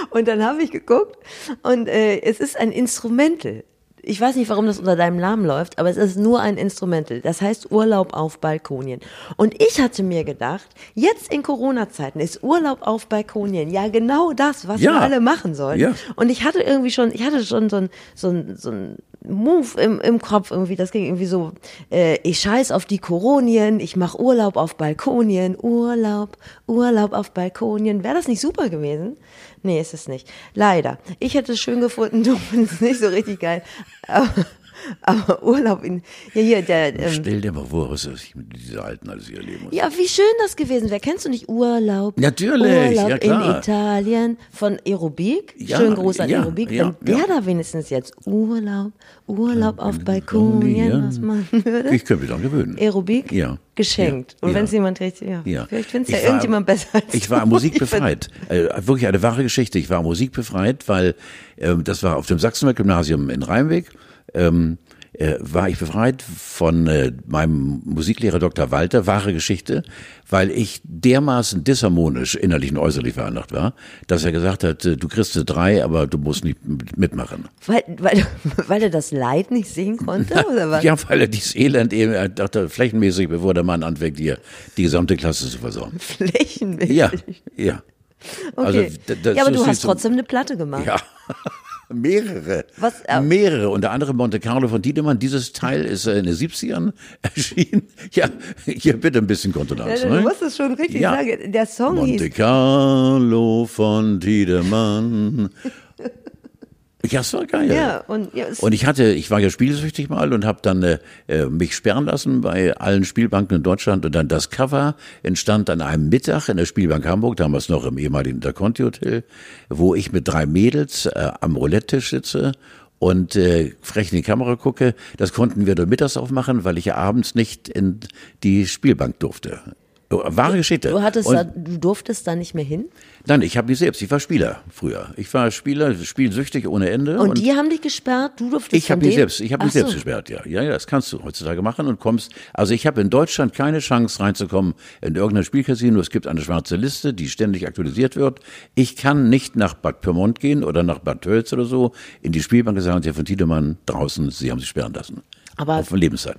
Und dann habe ich geguckt und äh, es ist ein Instrumental. Ich weiß nicht, warum das unter deinem Namen läuft, aber es ist nur ein Instrumental. Das heißt Urlaub auf Balkonien. Und ich hatte mir gedacht, jetzt in Corona-Zeiten ist Urlaub auf Balkonien ja genau das, was Ja. wir alle machen sollen. Ja. Und ich hatte irgendwie schon, ich hatte schon so ein, so ein, so ein Move im, im Kopf irgendwie, das ging irgendwie so, äh, ich scheiß auf die Koronien, ich mache Urlaub auf Balkonien, Urlaub, Urlaub auf Balkonien. Wäre das nicht super gewesen? Nee, ist es nicht. Leider. Ich hätte es schön gefunden, du findest es nicht so richtig geil. Aber, aber Urlaub in, ja hier, der, ähm, Stell dir mal vor, was ich mit dieser Alten alles hier erleben muss. ja, wie schön das gewesen wäre. Kennst du nicht Urlaub? Natürlich, Urlaub ja, klar. in Italien von Aerobik. Ja, Schön groß an ja, Aerobik. ja, Wenn der da wenigstens jetzt Urlaub, Urlaub auf Balkonien, was machen würde. Ich könnte mich daran gewöhnen. Aerobik Ja. geschenkt. Ja. Und wenn Ja. es jemand richtig, ja. Ja. Vielleicht findet ja war- irgendjemand besser als Ich war musikbefreit. Äh, wirklich eine wahre Geschichte. Ich war musikbefreit, weil ähm, das war auf dem Sachsenwald-Gymnasium in Rheinweg. Ähm, äh, war ich befreit von äh, meinem Musiklehrer Dr. Walter, wahre Geschichte, weil ich dermaßen disharmonisch innerlich und äußerlich veranlagt war, dass er gesagt hat, äh, du kriegst eine drei, aber du musst nicht mitmachen. Weil, weil, weil er das Leid nicht sehen konnte, oder was? Ja, weil er dieses Elend eben, er dachte, flächenmäßig, bevor der Mann anfängt, hier die gesamte Klasse zu versorgen. Flächenmäßig? Ja, ja. Okay. Also, ja, aber du hast trotzdem eine Platte gemacht. Ja. Mehrere. Was, äh, Mehrere. Unter anderem Monte Carlo von Tiedemann. Dieses Teil ist in den 70ern erschienen. Ja, hier bitte ein bisschen Kontenanz. Ja, du ne? musst es schon richtig ja. sagen. Der Song Monte hieß... Carlo von Tiedemann. Ja, es war geil. Ja, und, ja, und ich hatte, ich war ja spielsüchtig mal und habe dann äh, äh, mich sperren lassen bei allen Spielbanken in Deutschland und dann das Cover entstand an einem Mittag in der Spielbank Hamburg, damals noch im ehemaligen Interconti Hotel, wo ich mit drei Mädels äh, am Roulette-Tisch sitze und äh, frech in die Kamera gucke. Das konnten wir nur mittags aufmachen, weil ich ja abends nicht in die Spielbank durfte. Wahre Geschichte. Du, hattest da, du durftest da nicht mehr hin? Nein, ich habe mich selbst. Ich war Spieler früher. Ich war Spieler, spielsüchtig ohne Ende. Und, und die haben dich gesperrt? Du durftest Ich habe mich selbst, ich habe mich Ach selbst so. gesperrt. Ja, ja, ja, das kannst du heutzutage machen und kommst. Also ich habe in Deutschland keine Chance reinzukommen in irgendein Spielcasino. Es gibt eine schwarze Liste, die ständig aktualisiert wird. Ich kann nicht nach Bad Pyrmont gehen oder nach Bad Tölz oder so in die Spielbank und sagen, Herr von Tiedemann draußen, Sie haben sich sperren lassen. Aber auf Lebenszeit.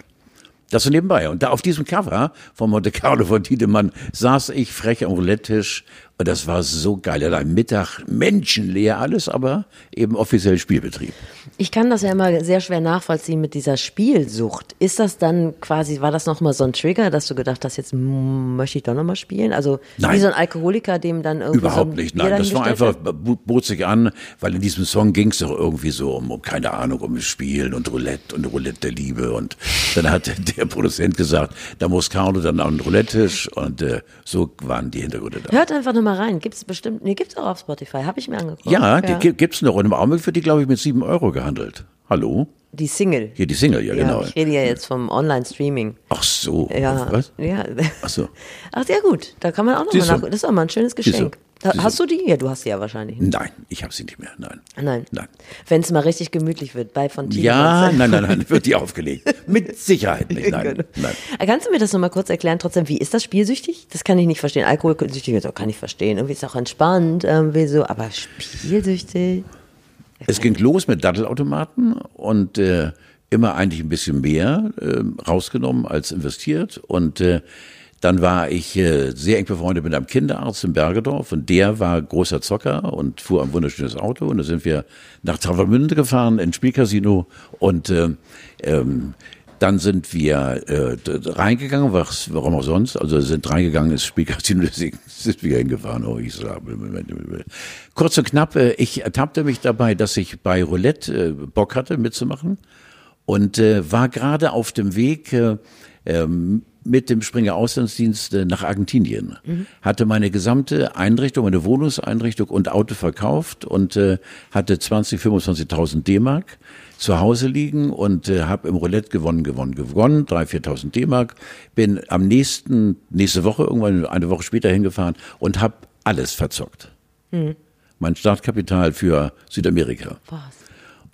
Das so nebenbei. Und da auf diesem Cover von Monte Carlo von Tiedemann saß ich frech am Roulette-Tisch und das war so geil. Ja, am Mittag menschenleer alles, aber eben offiziell Spielbetrieb. Ich kann das ja immer sehr schwer nachvollziehen mit dieser Spielsucht. Ist das dann quasi, war das nochmal so ein Trigger, dass du gedacht hast, jetzt möchte ich doch nochmal spielen? Also Nein. wie so ein Alkoholiker, dem dann irgendwie Überhaupt so nicht, nein. Das war einfach, bot sich an, weil in diesem Song ging es doch irgendwie so um, um, keine Ahnung, um Spielen und Roulette und Roulette der Liebe. Und dann hat der Produzent gesagt, da muss Carlo dann an den Roulette-Tisch und äh, so waren die Hintergründe da. Hört einfach nochmal rein. Gibt's bestimmt, nee, gibt's auch auf Spotify. Habe ich mir angeguckt. Ja, die gibt's noch. Und im Augenblick wird die, glaube ich, mit sieben Euro gehandelt. Hallo? Die Single. Hier die Single, ja, genau. Ich rede ja jetzt vom Online-Streaming. Ach so. Ja. Was? Ja. Ach so. Ach ja gut, da kann man auch nochmal nachgucken. Das ist auch mal ein schönes Geschenk. Da, hast du die? Ja, du hast sie ja wahrscheinlich. Nein, ich habe sie nicht mehr. Nein. Nein. Nein. Wenn es mal richtig gemütlich wird, bei von Tino. Ja, nein, nein, nein, wird die aufgelegt. Mit Sicherheit nicht. Nein, Genau. nein. Kannst du mir das nochmal kurz erklären? Trotzdem, wie ist das spielsüchtig? Das kann ich nicht verstehen. Alkoholsüchtig das kann ich verstehen. Irgendwie ist es auch entspannt, irgendwie so, aber spielsüchtig. Es ging los mit Dattelautomaten und äh, immer eigentlich ein bisschen mehr äh, rausgenommen als investiert. Und äh, dann war ich äh, sehr eng befreundet mit einem Kinderarzt in Bergedorf und der war großer Zocker und fuhr ein wunderschönes Auto. Und da sind wir nach Travemünde gefahren, ins Spielcasino und äh, ähm, dann sind wir äh, reingegangen, was, warum auch sonst, also sind reingegangen ins Spielcasino, deswegen sind wir hingefahren. Oh, ich sag, Kurz und knapp, äh, ich ertappte mich dabei, dass ich bei Roulette äh, Bock hatte mitzumachen und äh, war gerade auf dem Weg äh, ähm, mit dem Springer Auslandsdienst äh, nach Argentinien. Hatte meine gesamte Einrichtung, meine Wohnungseinrichtung und Auto verkauft und äh, hatte 20, 25.000 D-Mark zu Hause liegen und äh, habe im Roulette gewonnen, gewonnen, gewonnen, 3.000, 4.000 D-Mark. Bin am nächsten, nächste Woche, irgendwann eine Woche später hingefahren und habe alles verzockt. Mein Startkapital für Südamerika. Was?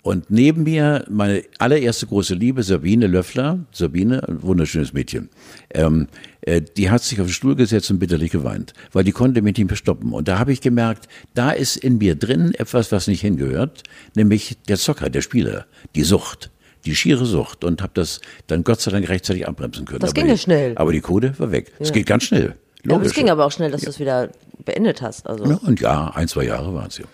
Und neben mir meine allererste große Liebe, Sabine Löffler. Sabine, ein wunderschönes Mädchen. Ähm, äh, die hat sich auf den Stuhl gesetzt und bitterlich geweint, weil die konnte mich nicht mehr stoppen. Und da habe ich gemerkt, da ist in mir drin etwas, was nicht hingehört, nämlich der Zocker, der Spieler, die Sucht. Die schiere Sucht und habe das dann Gott sei Dank rechtzeitig abbremsen können. Das aber ging die, ja schnell. Aber die Kohle war weg. Es geht ganz schnell. Ja, aber es Logisch. ging aber auch schnell, dass du es wieder beendet hast. Also. ja, und ja, ein, zwei Jahre waren es ja.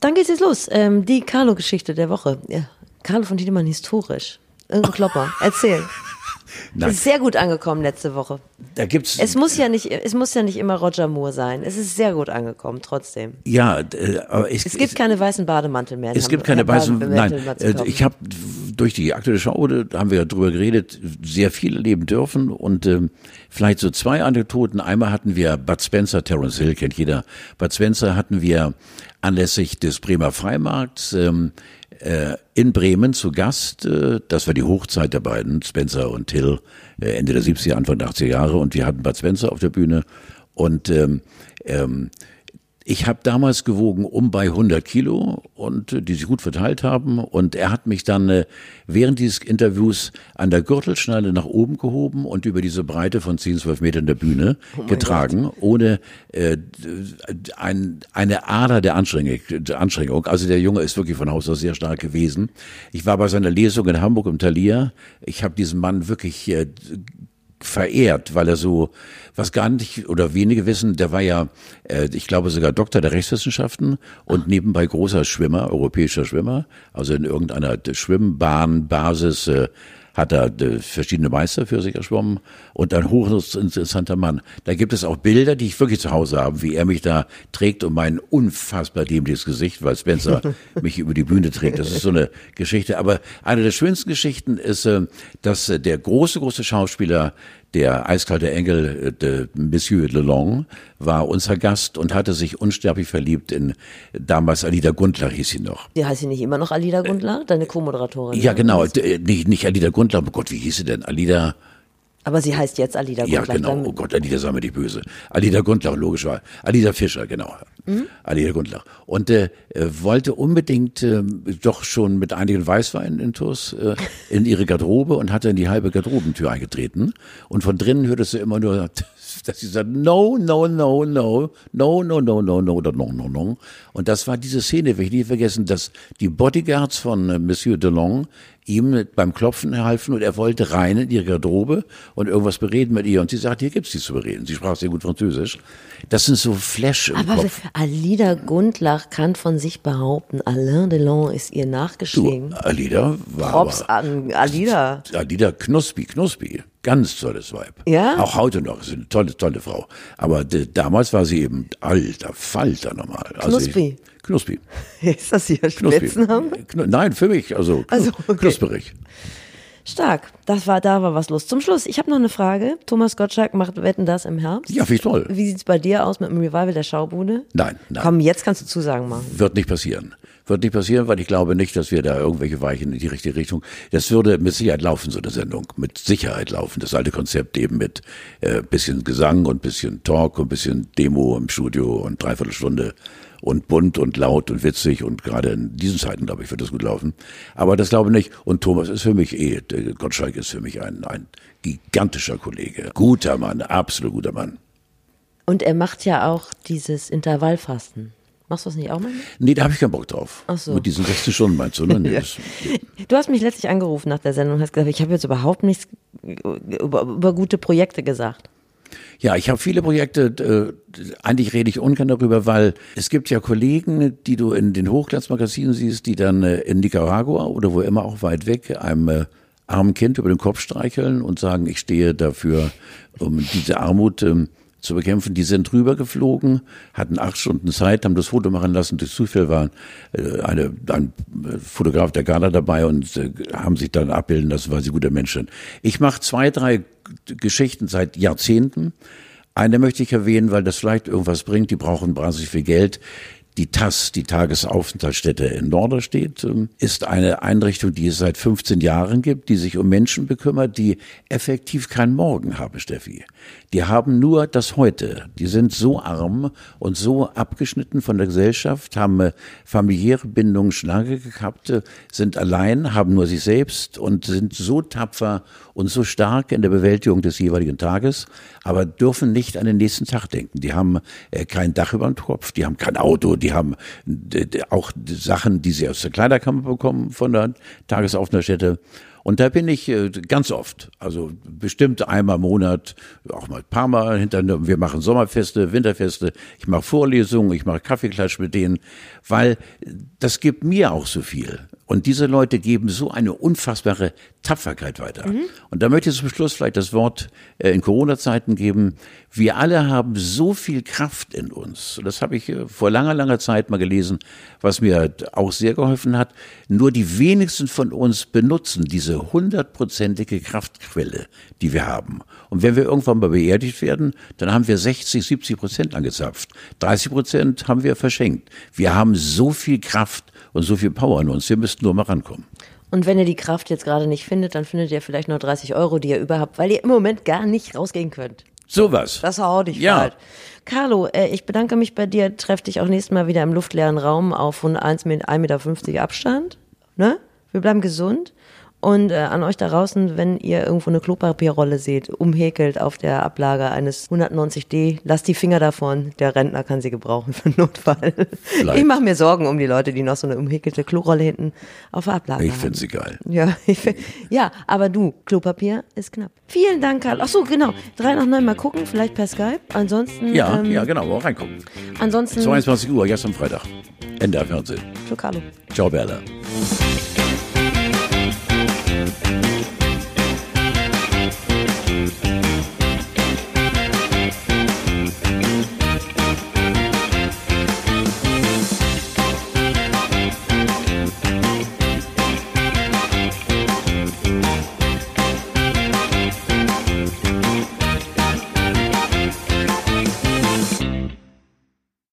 Dann geht's jetzt los. Ähm, die Carlo-Geschichte der Woche. Ja. Carlo von Tiedemann historisch. Irgendein Klopper. Erzähl. Nein. Ist sehr gut angekommen letzte Woche. Da gibt's Es muss ja nicht, es muss ja nicht immer Roger Moore sein. Es ist sehr gut angekommen, trotzdem. ja, äh, aber ich, Es gibt keine weißen Bademantel mehr. Es gibt keine weißen, Bademantel nein, äh, ich habe durch die aktuelle Show, da haben wir ja drüber geredet, sehr viel erleben dürfen und ähm, vielleicht so zwei Anekdoten. Einmal hatten wir Bud Spencer, Terence Hill kennt jeder. Bud Spencer hatten wir anlässlich des Bremer Freimarkts ähm, äh, in Bremen zu Gast. Äh, das war die Hochzeit der beiden, Spencer und Hill, äh, Ende der 70er, Anfang der 80er Jahre und wir hatten Bud Spencer auf der Bühne und ähm, ähm, Ich habe damals gewogen um bei 100 Kilo und äh, die sich gut verteilt haben. Und er hat mich dann äh, während dieses Interviews an der Gürtelschnalle nach oben gehoben und über diese Breite von 10, 12 Metern der Bühne oh getragen, Gott. ohne äh, ein, eine Ader der Anstrengung, der Anstrengung. Also der Junge ist wirklich von Haus aus sehr stark gewesen. Ich war bei seiner Lesung in Hamburg im Thalia. Ich habe diesen Mann wirklich äh, verehrt, weil er so, was gar nicht oder wenige wissen, der war ja, äh, ich glaube sogar Doktor der Rechtswissenschaften und nebenbei großer Schwimmer, europäischer Schwimmer, also in irgendeiner Schwimmbahnbasis äh, hat er äh, verschiedene Meister für sich erschwommen und ein hochinteressanter Mann. Da gibt es auch Bilder, die ich wirklich zu Hause habe, wie er mich da trägt und mein unfassbar dämliches Gesicht, weil Spencer mich über die Bühne trägt. Das ist so eine Geschichte. Aber eine der schönsten Geschichten ist, äh, dass der große, große Schauspieler der eiskalte Engel, äh, de Monsieur Lelong, war unser Gast und hatte sich unsterblich verliebt in damals Alida Gundler hieß sie noch. Die heißt sie nicht immer noch Alida Gundler, deine Co-Moderatorin? Ja, genau. Nicht, nicht Alida Gundler, oh Gott, wie hieß sie denn? Alida. Aber sie heißt jetzt Alida Gundlach. Ja, genau. Oh Gott, Alida sei mir die böse. Alida Gundlach, logisch war. Alida Fischer, genau. Mhm. Alida Gundlach. Und äh, wollte unbedingt äh, doch schon mit einigen Weißweinen in Tours äh, in ihre Garderobe und hatte in die halbe Garderobentür eingetreten. Und von drinnen hörtest du immer nur, dass sie sagt, no, no, no, no, no, no, no, no, no, oder no, no, no. Und das war diese Szene, will ich nie vergessen, dass die Bodyguards von äh, Monsieur Delong ihm beim Klopfen halfen und er wollte rein in ihre Garderobe und irgendwas bereden mit ihr. Und sie sagt, hier gibt's nichts zu bereden. Sie sprach sehr gut Französisch. Das sind so Flash im Aber Kopf. Alida Gundlach kann von sich behaupten, Alain Delon ist ihr nachgeschlagen. Alida war Props aber, an Alida. Alida Knuspi, Knuspi. Ganz tolles Weib. Ja? Auch heute noch. Ist eine tolle, tolle Frau. Aber damals war sie eben alter Falter normal. Knuspi. Also Knuspi. Ist das Ihr Spitzname? Nein, für mich. Also, also okay. knusperig. Stark. Das war, da war was los. Zum Schluss, ich habe noch eine Frage. Thomas Gottschalk macht Wetten das im Herbst. Ja, wie toll. Wie sieht's bei dir aus mit dem Revival der Schaubude? Nein, nein. Komm, jetzt kannst du Zusagen machen. Wird nicht passieren. Wird nicht passieren, weil ich glaube nicht, dass wir da irgendwelche Weichen in die richtige Richtung. Das würde mit Sicherheit laufen, so eine Sendung. Mit Sicherheit laufen. Das alte Konzept eben mit äh, bisschen Gesang und bisschen Talk und bisschen Demo im Studio und dreiviertel Stunde und bunt und laut und witzig und gerade in diesen Zeiten, glaube ich, wird das gut laufen. Aber das glaube ich nicht. Und Thomas ist für mich eh, Gottschalk ist für mich ein, ein gigantischer Kollege. Guter Mann, absolut guter Mann. Und er macht ja auch dieses Intervallfasten. Machst du das nicht auch mal? Nee, da habe ich keinen Bock drauf. Ach so. Mit diesen 16 Stunden meinst du, ne? Nee, ja. das, Du hast mich letztlich angerufen nach der Sendung und hast gesagt, ich habe jetzt überhaupt nichts über, über gute Projekte gesagt. Ja, ich habe viele Projekte, äh, eigentlich rede ich ungern darüber, weil es gibt ja Kollegen, die du in den Hochglanzmagazinen siehst, die dann äh, in Nicaragua oder wo immer auch weit weg einem äh, armen Kind über den Kopf streicheln und sagen, ich stehe dafür, um diese Armut ähm, zu bekämpfen. Die sind drüber geflogen, hatten acht Stunden Zeit, haben das Foto machen lassen. Durch Zufall war äh, eine, ein Fotograf der Gala dabei und äh, haben sich dann abbilden lassen, weil sie gute Menschen sind. Ich mache zwei, drei Geschichten seit Jahrzehnten. Eine möchte ich erwähnen, weil das vielleicht irgendwas bringt. Die brauchen wahnsinnig viel Geld. Die TAS, die Tagesaufenthaltsstätte in Norderstedt, ähm, ist eine Einrichtung, die es seit 15 Jahren gibt, die sich um Menschen bekümmert, die effektiv kein Morgen haben, Steffi. Die haben nur das Heute. Die sind so arm und so abgeschnitten von der Gesellschaft, haben äh, familiäre Bindungen Schlange gehabt, äh, sind allein, haben nur sich selbst und sind so tapfer und so stark in der Bewältigung des jeweiligen Tages, aber dürfen nicht an den nächsten Tag denken. Die haben äh, kein Dach über dem Kopf, die haben kein Auto, die haben auch Sachen, die sie aus der Kleiderkammer bekommen von der Tagesaufenthaltsstätte. Und da bin ich äh, ganz oft, also bestimmt einmal im Monat, auch mal ein paar Mal hinter, wir machen Sommerfeste, Winterfeste, ich mache Vorlesungen, ich mache Kaffeeklatsch mit denen, weil das gibt mir auch so viel. Und diese Leute geben so eine unfassbare Tapferkeit weiter. Mhm. Und da möchte ich zum Schluss vielleicht das Wort äh, in Corona-Zeiten geben. Wir alle haben so viel Kraft in uns. Das habe ich äh, vor langer, langer Zeit mal gelesen, was mir auch sehr geholfen hat. Nur die wenigsten von uns benutzen diese hundertprozentige Kraftquelle, die wir haben. Und wenn wir irgendwann mal beerdigt werden, dann haben wir 60, 70 Prozent angezapft. 30 Prozent haben wir verschenkt. Wir haben so viel Kraft und so viel Power in uns. Wir müssten nur mal rankommen. Und wenn ihr die Kraft jetzt gerade nicht findet, dann findet ihr vielleicht nur 30 Euro, die ihr überhaupt, weil ihr im Moment gar nicht rausgehen könnt. Sowas. Das war auch nicht Ja. falsch. Carlo, äh, ich bedanke mich bei dir. Treff dich auch nächstes Mal wieder im luftleeren Raum auf 1 1,50 Meter Abstand. Ne? Wir bleiben gesund. Und äh, an euch da draußen, wenn ihr irgendwo eine Klopapierrolle seht, umhäkelt auf der Ablage eines 190D, lasst die Finger davon. Der Rentner kann sie gebrauchen für Notfall. Vielleicht. Ich mache mir Sorgen um die Leute, die noch so eine umhäkelte Klorolle hinten auf der Ablage Ich haben. finde sie geil. Ja, ich, find- ja, aber du, Klopapier ist knapp. Vielen Dank, Karl. Ach so, genau. Drei nach neun mal gucken, vielleicht per Skype. Ansonsten, Ja, ähm, ja, genau, auch reingucken. ansonsten, 22 Uhr, am Freitag. NDR Fernsehen. Ciao, Carlo. Ciao, Bella. Thank you.